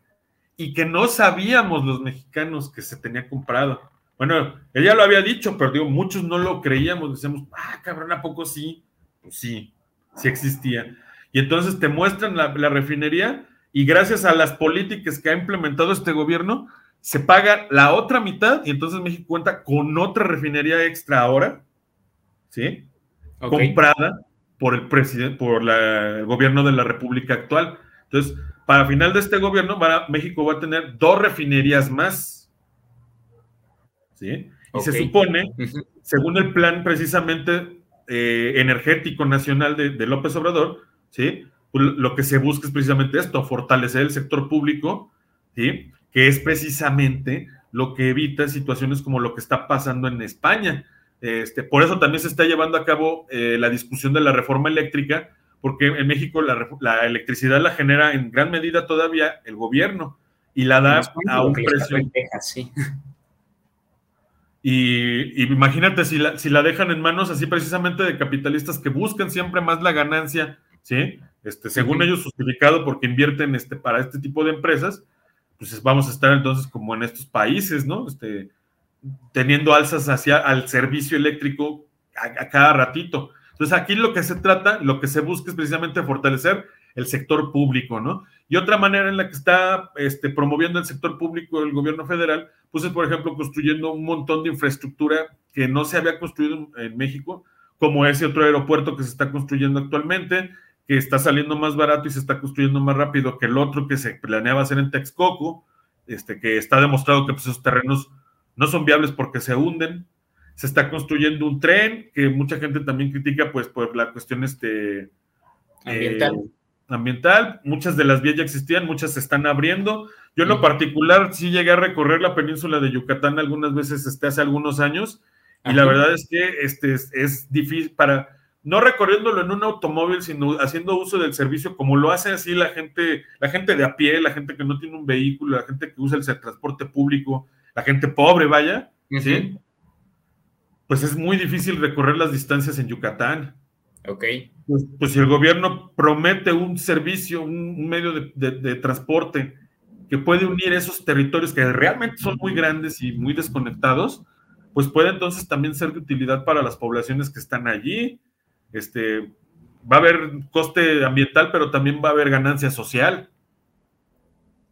y que no sabíamos los mexicanos que se tenía comprado. Bueno, ella lo había dicho, pero digo, muchos no lo creíamos, decíamos, ah, cabrón, ¿a poco sí? Pues sí, sí existía. Y entonces te muestran la, la refinería y gracias a las políticas que ha implementado este gobierno, se paga la otra mitad y entonces México cuenta con otra refinería extra ahora, ¿sí? Comprada por el presidente, por el gobierno de la República actual. Entonces, para final de este gobierno, México va a tener dos refinerías más, ¿sí? Y se supone, según el plan precisamente eh, energético nacional de, de, López Obrador, ¿sí? Pues, lo que se busca es precisamente esto, fortalecer el sector público, ¿sí? Que es precisamente lo que evita situaciones como lo que está pasando en España. Este, por eso también se está llevando a cabo eh, la discusión de la reforma eléctrica, porque en México la, electricidad la genera en gran medida todavía el gobierno y la da a un precio. [laughs] Y, imagínate si la, si la dejan en manos así precisamente de capitalistas que buscan siempre más la ganancia, ¿sí? Este, según ellos justificado porque invierten este, para este tipo de empresas, pues vamos a estar entonces como en estos países, ¿no? Este, teniendo alzas hacia al servicio eléctrico a, cada ratito. Entonces aquí lo que se trata, lo que se busca es precisamente fortalecer el sector público, ¿no? Y otra manera en la que está este, promoviendo el sector público el gobierno federal, pues es, por ejemplo, construyendo un montón de infraestructura que no se había construido en México, como ese otro aeropuerto que se está construyendo actualmente, que está saliendo más barato y se está construyendo más rápido que el otro que se planeaba hacer en Texcoco, este, que está demostrado que pues, esos terrenos no son viables porque se hunden. Se está construyendo un tren que mucha gente también critica pues por la cuestión este, ambiental. Eh, ambiental. Muchas de las vías ya existían, muchas se están abriendo. Yo en lo particular sí llegué a recorrer la península de Yucatán algunas veces este, hace algunos años y la verdad es que este, es difícil para no recorriéndolo en un automóvil, sino haciendo uso del servicio como lo hace así la gente, la gente de a pie, la gente que no tiene un vehículo, la gente que usa el transporte público, la gente pobre, vaya, ¿sí? Pues es muy difícil recorrer las distancias en Yucatán. Ok. Pues, pues si el gobierno promete un servicio, un, medio de, transporte que puede unir esos territorios que realmente son muy grandes y muy desconectados, pues puede entonces también ser de utilidad para las poblaciones que están allí, este, va a haber coste ambiental, pero también va a haber ganancia social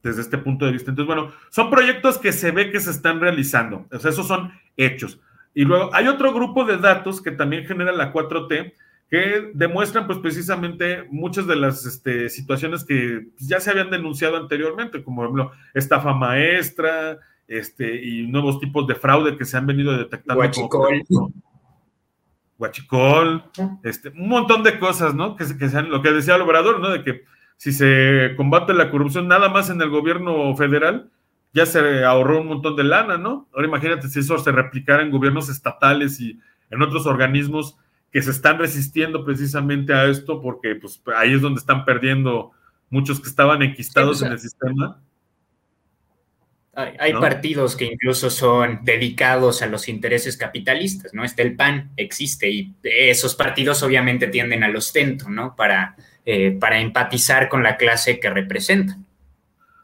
desde este punto de vista. Entonces, bueno, son proyectos que se ve que se están realizando, o sea, esos son hechos. Y luego hay otro grupo de datos que también genera la 4T que demuestran pues precisamente muchas de las este, situaciones que ya se habían denunciado anteriormente, como por ejemplo estafa maestra este, y nuevos tipos de fraude que se han venido detectando. Guachicol. Guachicol, este, un montón de cosas, ¿no? Que, que sean lo que decía el obrador, ¿no? De que si se combate la corrupción nada más en el gobierno federal, ya se ahorró un montón de lana, ¿no? Ahora imagínate si eso se replicara en gobiernos estatales y en otros organismos que se están resistiendo precisamente a esto, porque pues ahí es donde están perdiendo muchos que estaban enquistados en el sistema. Hay, partidos que incluso son dedicados a los intereses capitalistas, ¿no? Está el PAN, existe, y esos partidos obviamente tienden al ostento, ¿no? Para, eh, para empatizar con la clase que representan.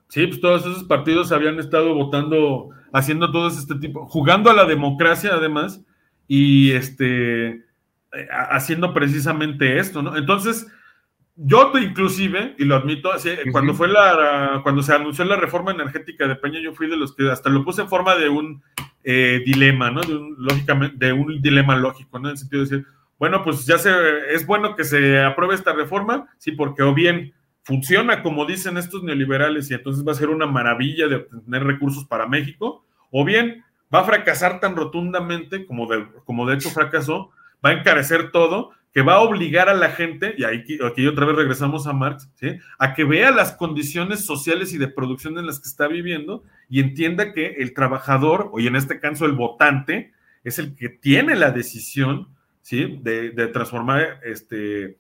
Sí, pues todos esos partidos habían estado votando, haciendo todo este tipo, jugando a la democracia además, y este, eh, haciendo precisamente esto, ¿no? Entonces, yo inclusive, y lo admito, así, cuando fue la, cuando se anunció la reforma energética de Peña, yo fui de los que hasta lo puse en forma de un eh, dilema, ¿no? De un, lógicamente, de un dilema lógico, ¿no? En el sentido de decir, bueno, pues ya se, es bueno que se apruebe esta reforma, sí, porque o bien funciona como dicen estos neoliberales y entonces va a ser una maravilla de obtener recursos para México, o bien va a fracasar tan rotundamente como de, como de hecho fracasó, va a encarecer todo que va a obligar a la gente, y aquí, aquí otra vez regresamos a Marx, ¿sí? a que vea las condiciones sociales y de producción en las que está viviendo y entienda que el trabajador, o en este caso el votante, es el que tiene la decisión ¿sí? de, transformar este,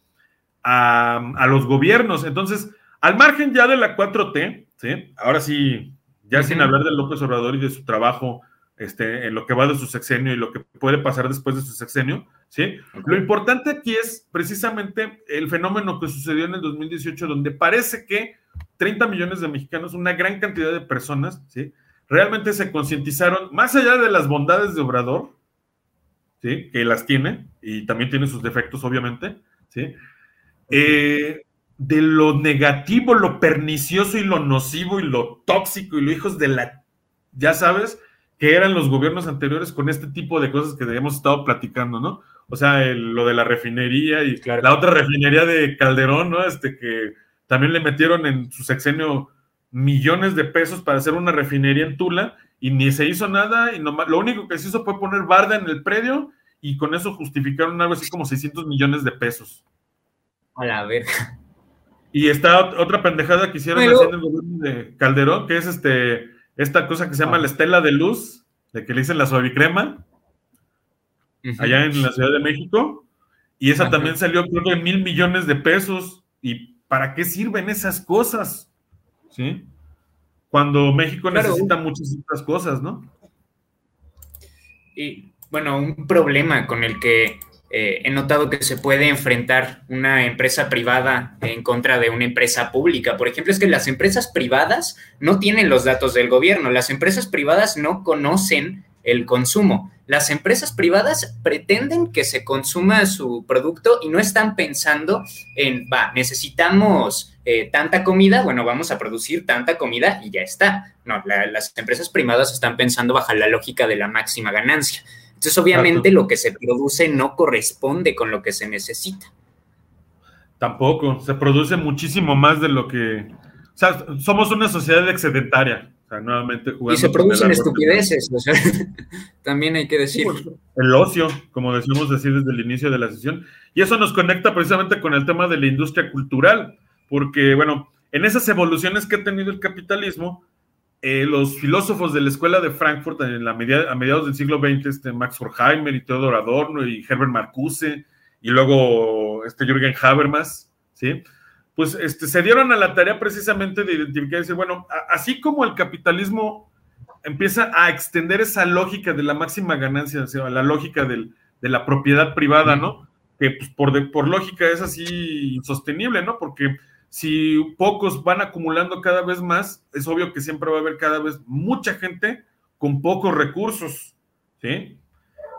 a, los gobiernos. Entonces, al margen ya de la 4T, ¿sí? ahora sí, ya sin hablar de López Obrador y de su trabajo este, en lo que va de su sexenio y lo que puede pasar después de su sexenio, ¿sí? Lo importante aquí es precisamente el fenómeno que sucedió en el 2018, donde parece que 30 millones de mexicanos, una gran cantidad de personas, ¿sí? Realmente se concientizaron, más allá de las bondades de Obrador, ¿sí? Que las tiene, y también tiene sus defectos, obviamente, ¿sí? Eh, de lo negativo, lo pernicioso y lo nocivo y lo tóxico y lo hijos de la, ya sabes, que eran los gobiernos anteriores con este tipo de cosas que hemos estado platicando, ¿no? O sea, lo de la refinería y la otra refinería de Calderón, ¿no? Este que también le metieron en su sexenio millones de pesos para hacer una refinería en Tula y ni se hizo nada y lo único que se hizo fue poner barda en el predio y con eso justificaron algo así como 600 millones de pesos. A la verga. Y está otra pendejada que hicieron haciendo el gobierno de Calderón, que es este esta cosa que se llama ah. la estela de luz, de que le dicen la suavicrema, allá en la Ciudad de México, y esa también salió creo que mil millones de pesos. ¿Y para qué sirven esas cosas? ¿Sí? Cuando México necesita muchas otras cosas, ¿no? Y bueno, un problema con el que eh, he notado que se puede enfrentar una empresa privada en contra de una empresa pública. Por ejemplo, es que las empresas privadas no tienen los datos del gobierno, las empresas privadas no conocen el consumo. Las empresas privadas pretenden que se consuma su producto y no están pensando en, va, necesitamos eh, tanta comida, bueno, vamos a producir tanta comida y ya está. No, las empresas privadas están pensando bajo la lógica de la máxima ganancia. Entonces, obviamente, lo que se produce no corresponde con lo que se necesita. Tampoco, se produce muchísimo más de lo que... O sea, somos una sociedad excedentaria. O sea, nuevamente jugando Y se producen estupideces, o sea, [laughs] también hay que decir. El ocio, como decimos decir desde el inicio de la sesión. Y eso nos conecta precisamente con el tema de la industria cultural, porque, bueno, en esas evoluciones que ha tenido el capitalismo, eh, los filósofos de la escuela de Frankfurt en la a mediados del siglo XX, este Max Horkheimer y Theodor Adorno y Herbert Marcuse y luego este Jürgen Habermas, ¿sí? Pues este, se dieron a la tarea precisamente de identificar y decir, bueno, así como el capitalismo empieza a extender esa lógica de la máxima ganancia, o sea, la lógica del, de la propiedad privada, ¿no? Que pues, por, por lógica es así insostenible, ¿no? Porque si pocos van acumulando cada vez más, es obvio que siempre va a haber cada vez mucha gente con pocos recursos, ¿sí?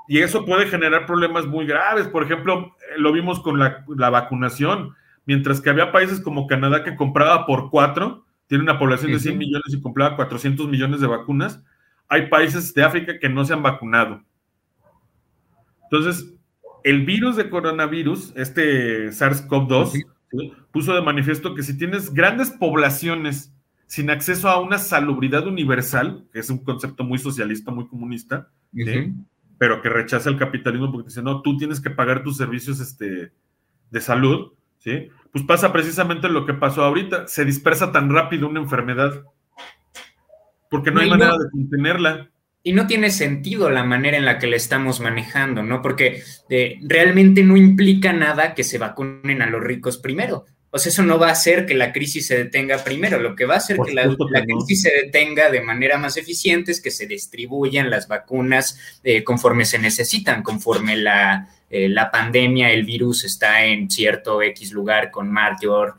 Y eso puede generar problemas muy graves. Por ejemplo, lo vimos con la, vacunación. Mientras que había países como Canadá que compraba por cuatro, tiene una población de 100 millones y compraba 400 millones de vacunas, hay países de África que no se han vacunado. Entonces, el virus de coronavirus, este SARS-CoV-2, puso de manifiesto que si tienes grandes poblaciones sin acceso a una salubridad universal, que es un concepto muy socialista, muy comunista, pero que rechaza el capitalismo porque dice, no, tú tienes que pagar tus servicios este, de salud, ¿sí? Pues pasa precisamente lo que pasó ahorita, se dispersa tan rápido una enfermedad, porque no hay manera de contenerla. Y no tiene sentido la manera en la que la estamos manejando, ¿no? Porque eh, realmente no implica nada que se vacunen a los ricos primero. O sea, eso no va a hacer que la crisis se detenga primero. Lo que va a hacer que la, crisis se detenga de manera más eficiente es que se distribuyan las vacunas eh, conforme se necesitan, conforme la, eh, la pandemia, el virus está en cierto X lugar con mayor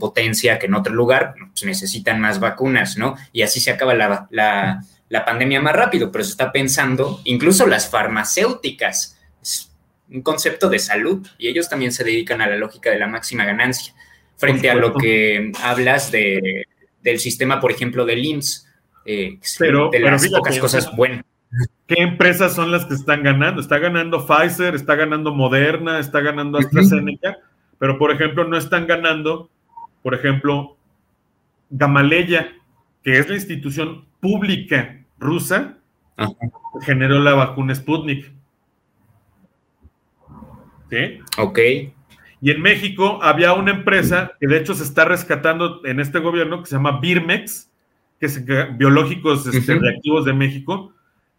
potencia que en otro lugar, pues necesitan más vacunas, ¿no? Y así se acaba la, la la pandemia más rápido, pero se está pensando, incluso las farmacéuticas, es un concepto de salud y ellos también se dedican a la lógica de la máxima ganancia, frente a lo que hablas de, del sistema, por ejemplo, del IMSS, eh, pero, de las pocas cosas buenas. ¿Qué empresas son las que están ganando? Está ganando Pfizer, está ganando Moderna, está ganando AstraZeneca, pero por ejemplo no están ganando, por ejemplo, Gamaleya, que es la institución pública rusa, generó la vacuna Sputnik. ¿Sí? Ok. Y en México había una empresa que de hecho se está rescatando en este gobierno que se llama Birmex, que es biológicos este, reactivos de México,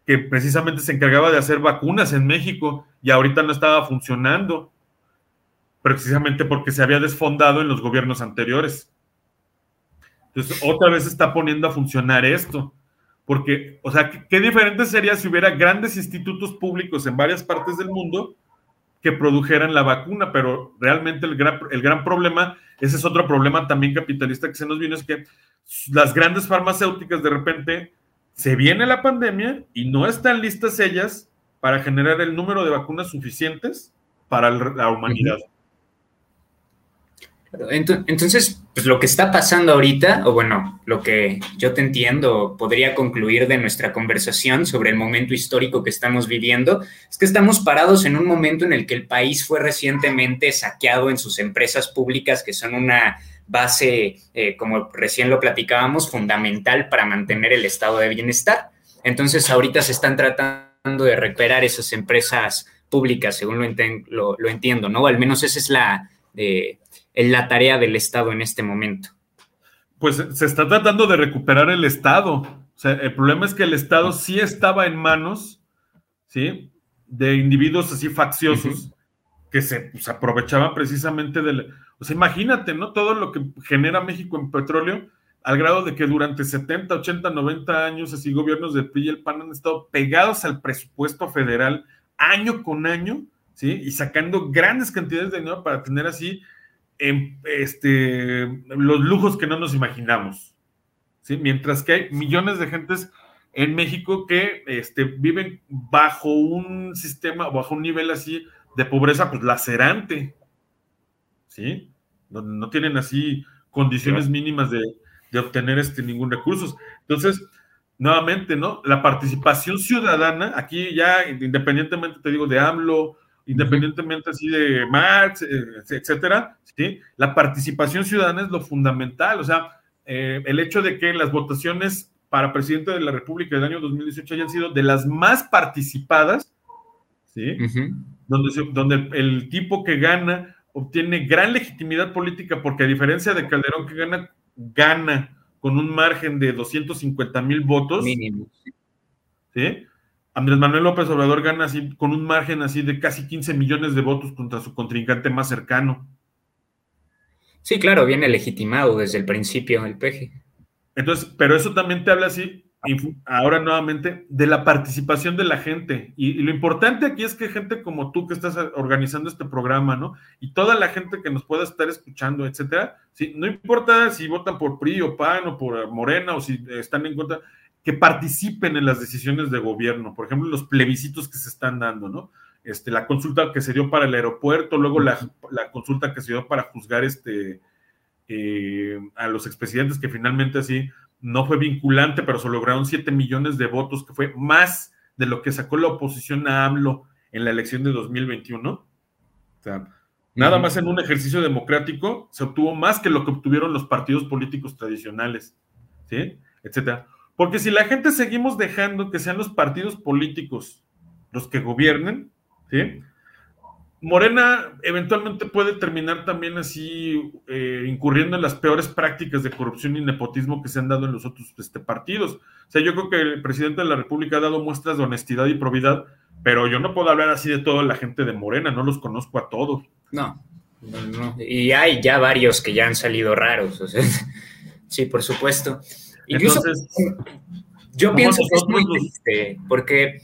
que precisamente se encargaba de hacer vacunas en México y ahorita no estaba funcionando, precisamente porque se había desfondado en los gobiernos anteriores. Entonces, otra vez está poniendo a funcionar esto. Porque, o sea, ¿qué, diferente sería si hubiera grandes institutos públicos en varias partes del mundo que produjeran la vacuna? Pero realmente el gran, el gran problema, ese es otro problema también capitalista que se nos vino, es que las grandes farmacéuticas de repente se viene la pandemia y no están listas ellas para generar el número de vacunas suficientes para la humanidad. Entonces, pues lo que está pasando ahorita, o bueno, lo que yo te entiendo, podría concluir de nuestra conversación sobre el momento histórico que estamos viviendo, es que estamos parados en un momento en el que el país fue recientemente saqueado en sus empresas públicas, que son una base, eh, como recién lo platicábamos, fundamental para mantener el estado de bienestar. Entonces, ahorita se están tratando de recuperar esas empresas públicas, según lo, lo, entiendo, ¿no? Al menos esa es la... Eh, la tarea del Estado en este momento? Pues se está tratando de recuperar el Estado. O sea, el problema es que el Estado sí estaba en manos, ¿sí? De individuos así facciosos que se pues, aprovechaban precisamente del... O sea, imagínate, ¿no? Todo lo que genera México en petróleo, al grado de que durante 70, 80, 90 años así gobiernos de PRI y el PAN han estado pegados al presupuesto federal año con año, ¿sí? Y sacando grandes cantidades de dinero para tener así este, los lujos que no nos imaginamos. ¿sí? Mientras que hay millones de gentes en México que este, viven bajo un sistema, bajo un nivel así de pobreza, pues lacerante. ¿Sí? No, no tienen así condiciones mínimas de, de, obtener este, ningún recurso. Entonces, nuevamente, ¿no? La participación ciudadana, aquí ya independientemente, te digo, de AMLO, independientemente así de Marx, eh, etcétera, ¿sí? La participación ciudadana es lo fundamental, o sea, eh, el hecho de que las votaciones para presidente de la República del año 2018 hayan sido de las más participadas, ¿sí? donde, donde el tipo que gana obtiene gran legitimidad política porque a diferencia de Calderón que gana, gana con un margen de 250 mil votos. Mínimo. ¿Sí? Andrés Manuel López Obrador gana así con un margen así de casi 15 millones de votos contra su contrincante más cercano. Sí, claro, viene legitimado desde el principio el PG. Entonces, pero eso también te habla así, ahora nuevamente, de la participación de la gente. Y, lo importante aquí es que gente como tú que estás organizando este programa, ¿no? Y toda la gente que nos pueda estar escuchando, etcétera, ¿sí? no importa si votan por PRI o PAN o por Morena o si están en contra, que participen en las decisiones de gobierno, por ejemplo, los plebiscitos que se están dando, ¿no? Este, la consulta que se dio para el aeropuerto, luego la, consulta que se dio para juzgar este, eh, a los expresidentes, que finalmente así no fue vinculante, pero se lograron 7 millones de votos, que fue más de lo que sacó la oposición a AMLO en la elección de 2021. O sea, nada más en un ejercicio democrático se obtuvo más que lo que obtuvieron los partidos políticos tradicionales, ¿sí? Etcétera. Porque si la gente seguimos dejando que sean los partidos políticos los que gobiernen, ¿sí? Morena eventualmente puede terminar también así eh, incurriendo en las peores prácticas de corrupción y nepotismo que se han dado en los otros este, partidos. O sea, yo creo que el presidente de la República ha dado muestras de honestidad y probidad, pero yo no puedo hablar así de toda la gente de Morena, no los conozco a todos. No, no, y hay ya varios que ya han salido raros. O sea, [laughs] sí, por supuesto. Entonces, yo pienso que es muy triste, porque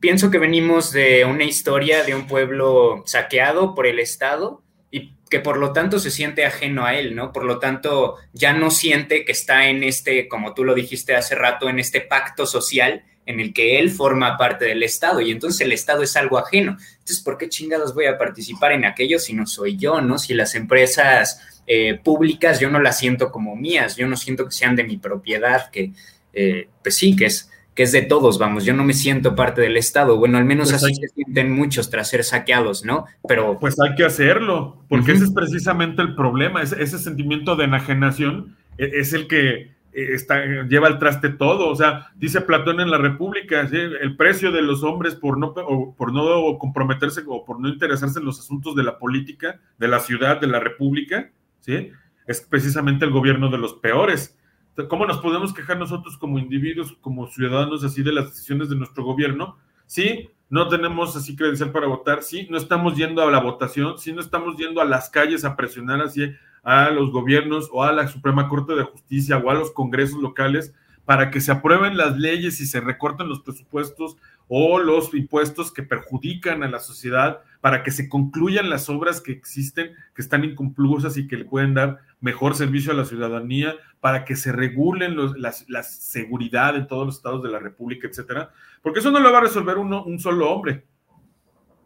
pienso que venimos de una historia de un pueblo saqueado por el Estado y que por lo tanto se siente ajeno a él, ¿no? Por lo tanto, ya no siente que está en este, como tú lo dijiste hace rato, en este pacto social en el que él forma parte del Estado y entonces el Estado es algo ajeno. Entonces, ¿por qué chingados voy a participar en aquello si no soy yo, ¿no? Si las empresas eh, públicas yo no las siento como mías, yo no siento que sean de mi propiedad, que, eh, pues sí, que es que es de todos, vamos, yo no me siento parte del Estado, bueno, al menos pues así se sienten muchos tras ser saqueados, ¿no? Pero... Pues hay que hacerlo, porque ese es precisamente el problema, ese, ese sentimiento de enajenación e, es el que eh, Está, lleva al traste todo. O sea, dice Platón en la República, el precio de los hombres por no, por no comprometerse o por no interesarse en los asuntos de la política, de la ciudad, de la República, ¿sí? es precisamente el gobierno de los peores. ¿Cómo nos podemos quejar nosotros como individuos, como ciudadanos, así de las decisiones de nuestro gobierno? Sí, no tenemos así credencial para votar, sí, no estamos yendo a la votación, sí, no estamos yendo a las calles a presionar así a los gobiernos o a la Suprema Corte de Justicia o a los congresos locales para que se aprueben las leyes y se recorten los presupuestos o los impuestos que perjudican a la sociedad para que se concluyan las obras que existen, que están inconclusas y que le pueden dar mejor servicio a la ciudadanía, para que se regulen la, seguridad en todos los estados de la República, etcétera, porque eso no lo va a resolver uno, un solo hombre.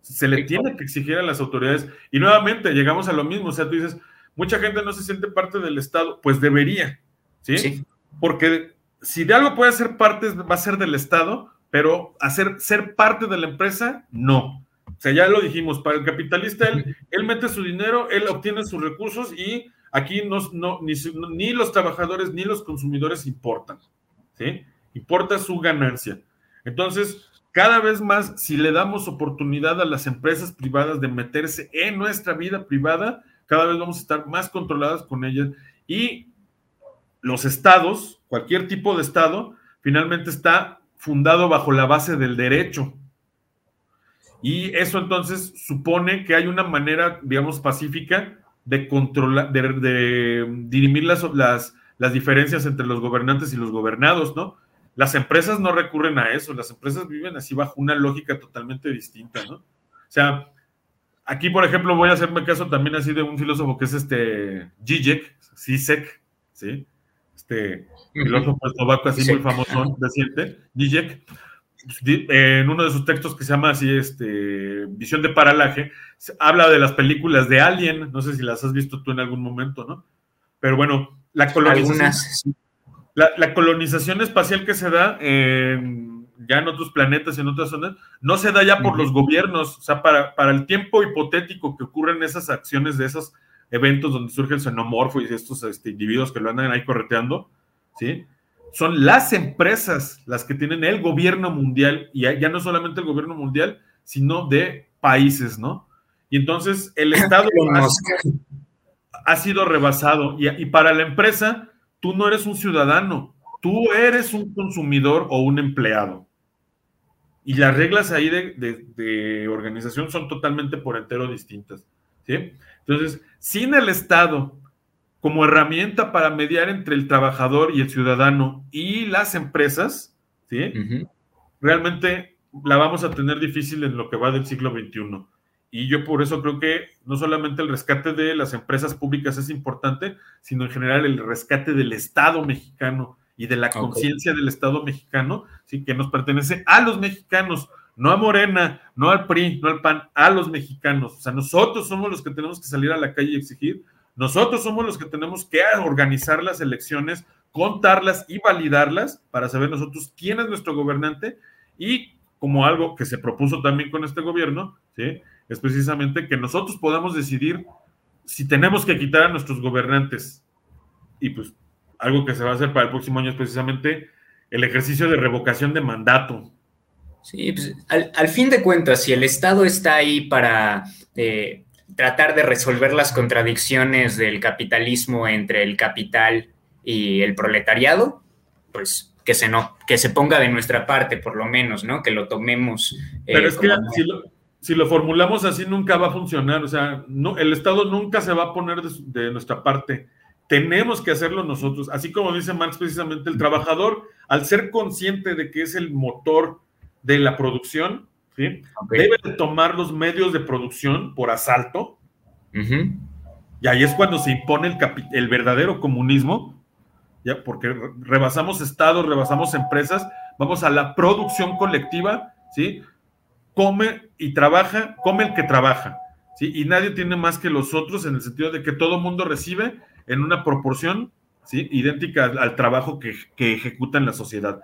Se le tiene que exigir a las autoridades. Y nuevamente llegamos a lo mismo, o sea, tú dices, mucha gente no se siente parte del Estado, pues debería, ¿sí? sí. Porque si de algo puede ser parte, va a ser del Estado, pero hacer ser parte de la empresa, no. Sea, ya lo dijimos, para el capitalista, él, él mete su dinero, él obtiene sus recursos y aquí no, no, ni, ni, los trabajadores ni los consumidores importan, ¿sí? Importa su ganancia. Entonces, cada vez más, si le damos oportunidad a las empresas privadas de meterse en nuestra vida privada, cada vez vamos a estar más controladas con ellas y los estados, cualquier tipo de estado, finalmente está fundado bajo la base del derecho, y eso entonces supone que hay una manera, digamos, pacífica de controlar, de, dirimir las, las, las, diferencias entre los gobernantes y los gobernados, ¿no? Las empresas no recurren a eso, las empresas viven así bajo una lógica totalmente distinta, ¿no? O sea, aquí, por ejemplo, voy a hacerme caso también así de un filósofo que es este Zizek, Zizek, ¿sí? Este filósofo eslovaco así muy famoso reciente, Zizek pues, en uno de sus textos que se llama así, este, Visión de Paralaje, habla de las películas de Alien, no sé si las has visto tú en algún momento, ¿no? Pero bueno, la colonización, la, colonización espacial que se da ya en otros planetas, en otras zonas, no se da ya por los gobiernos, o sea, para, para el tiempo hipotético que ocurren esas acciones de esos eventos donde surge el xenomorfo y estos este, individuos que lo andan ahí correteando, ¿sí? Son las empresas las que tienen el gobierno mundial, y ya no solamente el gobierno mundial, sino de países, ¿no? Y entonces el [laughs] Estado ha, sido rebasado, y, para la empresa, tú no eres un ciudadano, tú eres un consumidor o un empleado. Y las reglas ahí de, de organización son totalmente por entero distintas. ¿sí? Entonces, sin el Estado como herramienta para mediar entre el trabajador y el ciudadano y las empresas, ¿sí? Realmente la vamos a tener difícil en lo que va del siglo XXI. Y yo por eso creo que no solamente el rescate de las empresas públicas es importante, sino en general el rescate del Estado mexicano y de la conciencia del Estado mexicano, ¿sí? que nos pertenece a los mexicanos, no a Morena, no al PRI, no al PAN, a los mexicanos. O sea, nosotros somos los que tenemos que salir a la calle y exigir nosotros somos los que tenemos que organizar las elecciones, contarlas y validarlas para saber nosotros quién es nuestro gobernante y como algo que se propuso también con este gobierno, ¿sí? es precisamente que nosotros podamos decidir si tenemos que quitar a nuestros gobernantes. Y pues algo que se va a hacer para el próximo año es precisamente el ejercicio de revocación de mandato. Sí, pues al, fin de cuentas, si el Estado está ahí para eh, tratar de resolver las contradicciones del capitalismo entre el capital y el proletariado, pues que se, no, que se ponga de nuestra parte, por lo menos, ¿no? Que lo tomemos. Eh, Pero es que si lo, formulamos así, nunca va a funcionar. O sea, no, el Estado nunca se va a poner de, nuestra parte. Tenemos que hacerlo nosotros. Así como dice Marx, precisamente, el trabajador, al ser consciente de que es el motor de la producción, ¿sí? debe de tomar los medios de producción por asalto. Y ahí es cuando se impone el, el verdadero comunismo, ¿ya? Porque rebasamos estados, rebasamos empresas, vamos a la producción colectiva, ¿sí? Come y trabaja, come el que trabaja, ¿sí? Y nadie tiene más que los otros en el sentido de que todo mundo recibe en una proporción, ¿sí? Idéntica al, trabajo que, que, ejecuta en la sociedad.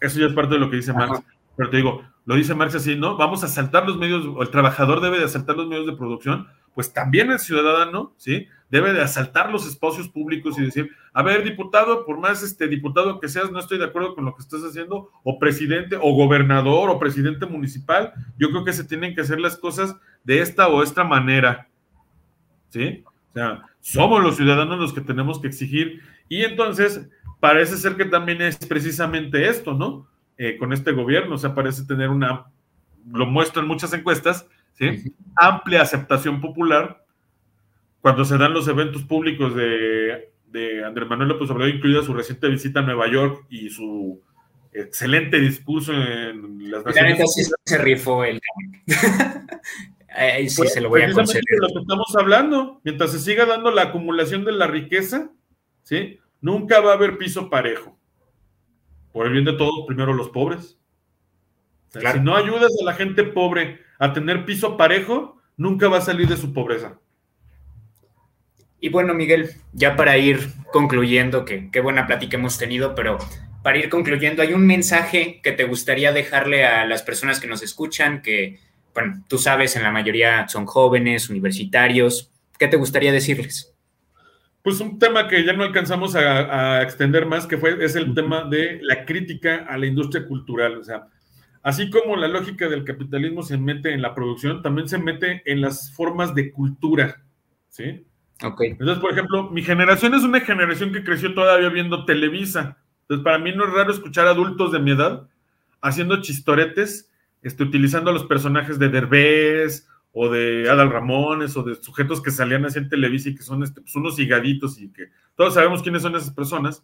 Eso ya es parte de lo que dice Marx. Pero te digo, lo dice Marx así, ¿no? Vamos a saltar los medios, el trabajador debe de asaltar los medios de producción, pues también el ciudadano, ¿sí? Debe de asaltar los espacios públicos y decir, a ver, diputado, por más este diputado que seas, no estoy de acuerdo con lo que estás haciendo, o presidente, o gobernador, o presidente municipal, yo creo que se tienen que hacer las cosas de esta o esta manera, ¿sí? O sea, somos los ciudadanos los que tenemos que exigir, y entonces parece ser que también es precisamente esto, ¿no? Eh, con este gobierno, o sea, parece tener una, lo muestran muchas encuestas, ¿sí? Amplia aceptación popular cuando se dan los eventos públicos de, de Andrés Manuel López Obrador, incluida su reciente visita a Nueva York y su excelente discurso en las Naciones Unidas. se rifó el Ahí [laughs] sí pues, se lo voy a conceder. lo que estamos hablando, mientras se siga dando la acumulación de la riqueza, ¿sí? Nunca va a haber piso parejo. Por el bien de todos, primero los pobres. Si no ayudas a la gente pobre a tener piso parejo, nunca va a salir de su pobreza. Y bueno, Miguel, ya para ir concluyendo, que qué buena plática hemos tenido, pero para ir concluyendo, ¿hay un mensaje que te gustaría dejarle a las personas que nos escuchan, que, bueno, tú sabes, en la mayoría son jóvenes, universitarios? ¿Qué te gustaría decirles? Pues un tema que ya no alcanzamos a, extender más, que fue, es el tema de la crítica a la industria cultural. O sea, Así como la lógica del capitalismo se mete en la producción, también se mete en las formas de cultura, ¿sí? Ok. Entonces, por ejemplo, mi generación es una generación que creció todavía viendo Televisa. Entonces, para mí no es raro escuchar adultos de mi edad haciendo chistoretes, este, utilizando a los personajes de Derbez o de Adal Ramones o de sujetos que salían así en Televisa y que son este, pues, unos higaditos y que todos sabemos quiénes son esas personas.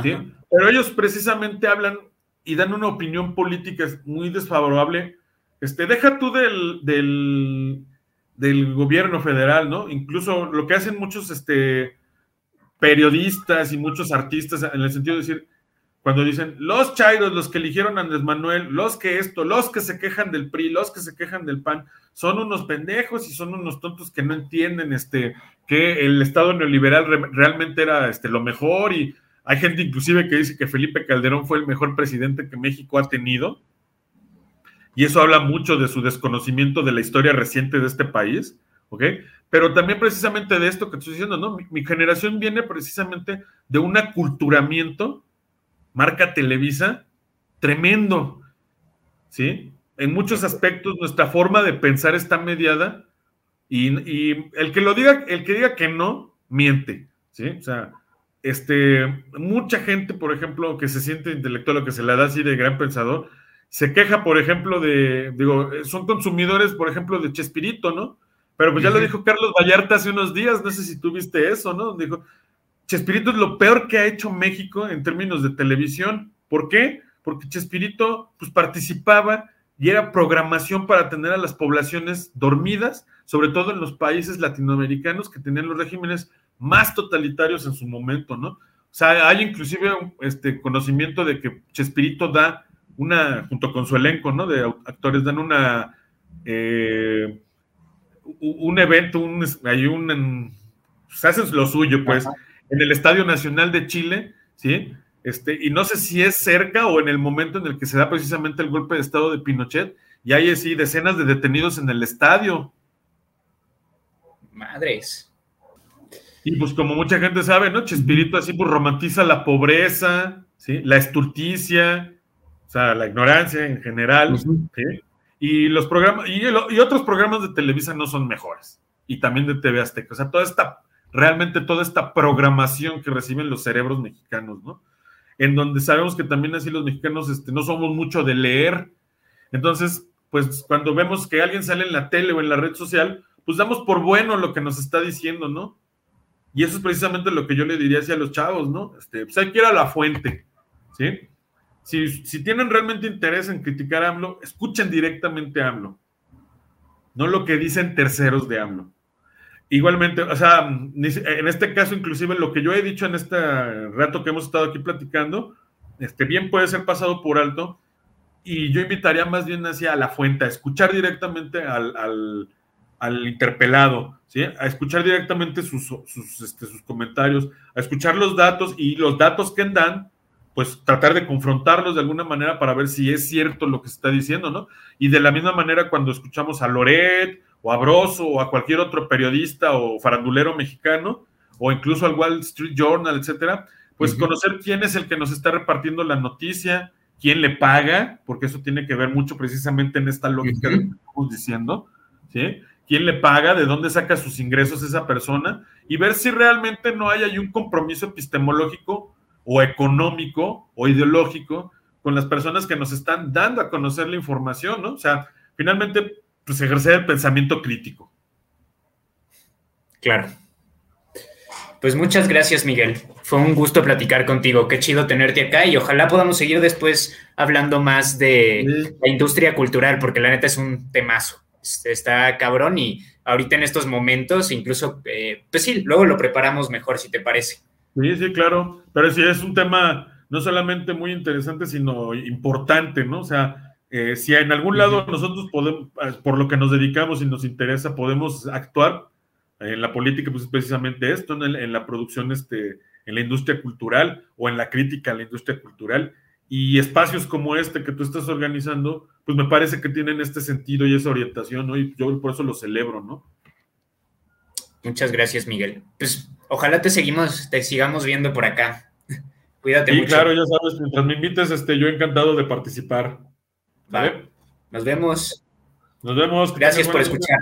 ¿sí? Pero ellos precisamente hablan y dan una opinión política muy desfavorable, este, deja tú del, del, gobierno federal, ¿no? Incluso lo que hacen muchos este, periodistas y muchos artistas en el sentido de decir, cuando dicen los chairos, los que eligieron Andrés Manuel, los que esto, los que se quejan del PRI, los que se quejan del PAN, son unos pendejos y son unos tontos que no entienden este, que el Estado neoliberal realmente era este, lo mejor y hay gente inclusive que dice que Felipe Calderón fue el mejor presidente que México ha tenido. Y eso habla mucho de su desconocimiento de la historia reciente de este país, ¿ok? Pero también precisamente de esto que estoy diciendo, ¿no? Mi, generación viene precisamente de un aculturamiento, marca Televisa, tremendo, ¿sí? En muchos aspectos nuestra forma de pensar está mediada y, y el que lo diga, el que diga que no, miente, ¿sí? O sea, este, mucha gente, por ejemplo, que se siente intelectual o que se le da así de gran pensador, se queja, por ejemplo, de, digo, son consumidores, por ejemplo, de Chespirito, ¿no? Pero pues ya lo dijo Carlos Vallarta hace unos días, no sé si tú viste eso, ¿no? Dijo, Chespirito es lo peor que ha hecho México en términos de televisión. ¿Por qué? Porque Chespirito, pues participaba y era programación para tener a las poblaciones dormidas, sobre todo en los países latinoamericanos que tenían los regímenes más totalitarios en su momento, ¿no? O sea, hay inclusive este conocimiento de que Chespirito da una, junto con su elenco, ¿no? De actores, dan una, eh, un evento, hay un, se hacen lo suyo, pues, en el Estadio Nacional de Chile, ¿sí? este, y no sé si es cerca o en el momento en el que se da precisamente el golpe de estado de Pinochet, y hay así decenas de detenidos en el estadio. Madres. Y pues como mucha gente sabe, ¿no? Chespirito así pues romantiza la pobreza, ¿sí? La estulticia, o sea, la ignorancia en general, ¿sí? Y los programas, y, y, otros programas de Televisa no son mejores. Y también de TV Azteca. O sea, toda esta, realmente toda esta programación que reciben los cerebros mexicanos, ¿no? En donde sabemos que también así los mexicanos este, no somos mucho de leer. Entonces, pues cuando vemos que alguien sale en la tele o en la red social, pues damos por bueno lo que nos está diciendo, ¿no? Y eso es precisamente lo que yo le diría hacia los chavos, ¿no? Este, pues hay que ir a la fuente, ¿sí? Si, si tienen realmente interés en criticar a AMLO, escuchen directamente a AMLO, no lo que dicen terceros de AMLO. Igualmente, o sea, en este caso, inclusive lo que yo he dicho en este rato que hemos estado aquí platicando, este, bien puede ser pasado por alto, y yo invitaría más bien hacia la fuente, a escuchar directamente al, al, al interpelado, ¿sí? a escuchar directamente sus, sus, este, sus, comentarios, a escuchar los datos y los datos que dan, pues tratar de confrontarlos de alguna manera para ver si es cierto lo que se está diciendo, ¿no? Y de la misma manera cuando escuchamos a Loret o a Broso o a cualquier otro periodista o farandulero mexicano o incluso al Wall Street Journal, etcétera, pues uh -huh. conocer quién es el que nos está repartiendo la noticia, quién le paga, porque eso tiene que ver mucho precisamente en esta lógica uh -huh. de lo que estamos diciendo, ¿sí? quién le paga, de dónde saca sus ingresos esa persona y ver si realmente no hay ahí un compromiso epistemológico o económico o ideológico con las personas que nos están dando a conocer la información, ¿no? O sea, finalmente, pues ejercer el pensamiento crítico. Claro. Pues muchas gracias, Miguel. Fue un gusto platicar contigo. Qué chido tenerte acá y ojalá podamos seguir después hablando más de sí. la industria cultural, porque la neta es un temazo está cabrón y ahorita en estos momentos incluso, eh, pues sí, luego lo preparamos mejor si te parece. Sí, sí, claro, pero sí es un tema no solamente muy interesante, sino importante, ¿no? O sea, eh, si en algún lado nosotros podemos, por lo que nos dedicamos y nos interesa, podemos actuar en la política, pues es precisamente esto, en la producción, este, en la industria cultural o en la crítica a la industria cultural y espacios como este que tú estás organizando, pues me parece que tienen este sentido y esa orientación, ¿no? Y yo por eso lo celebro, ¿no? Muchas gracias, Miguel. Pues ojalá te seguimos, te sigamos viendo por acá. [laughs] Cuídate sí, mucho. claro, ya sabes, mientras me invites, este, yo encantado de participar. ¿Vale? Nos vemos. Nos vemos. Gracias por escuchar.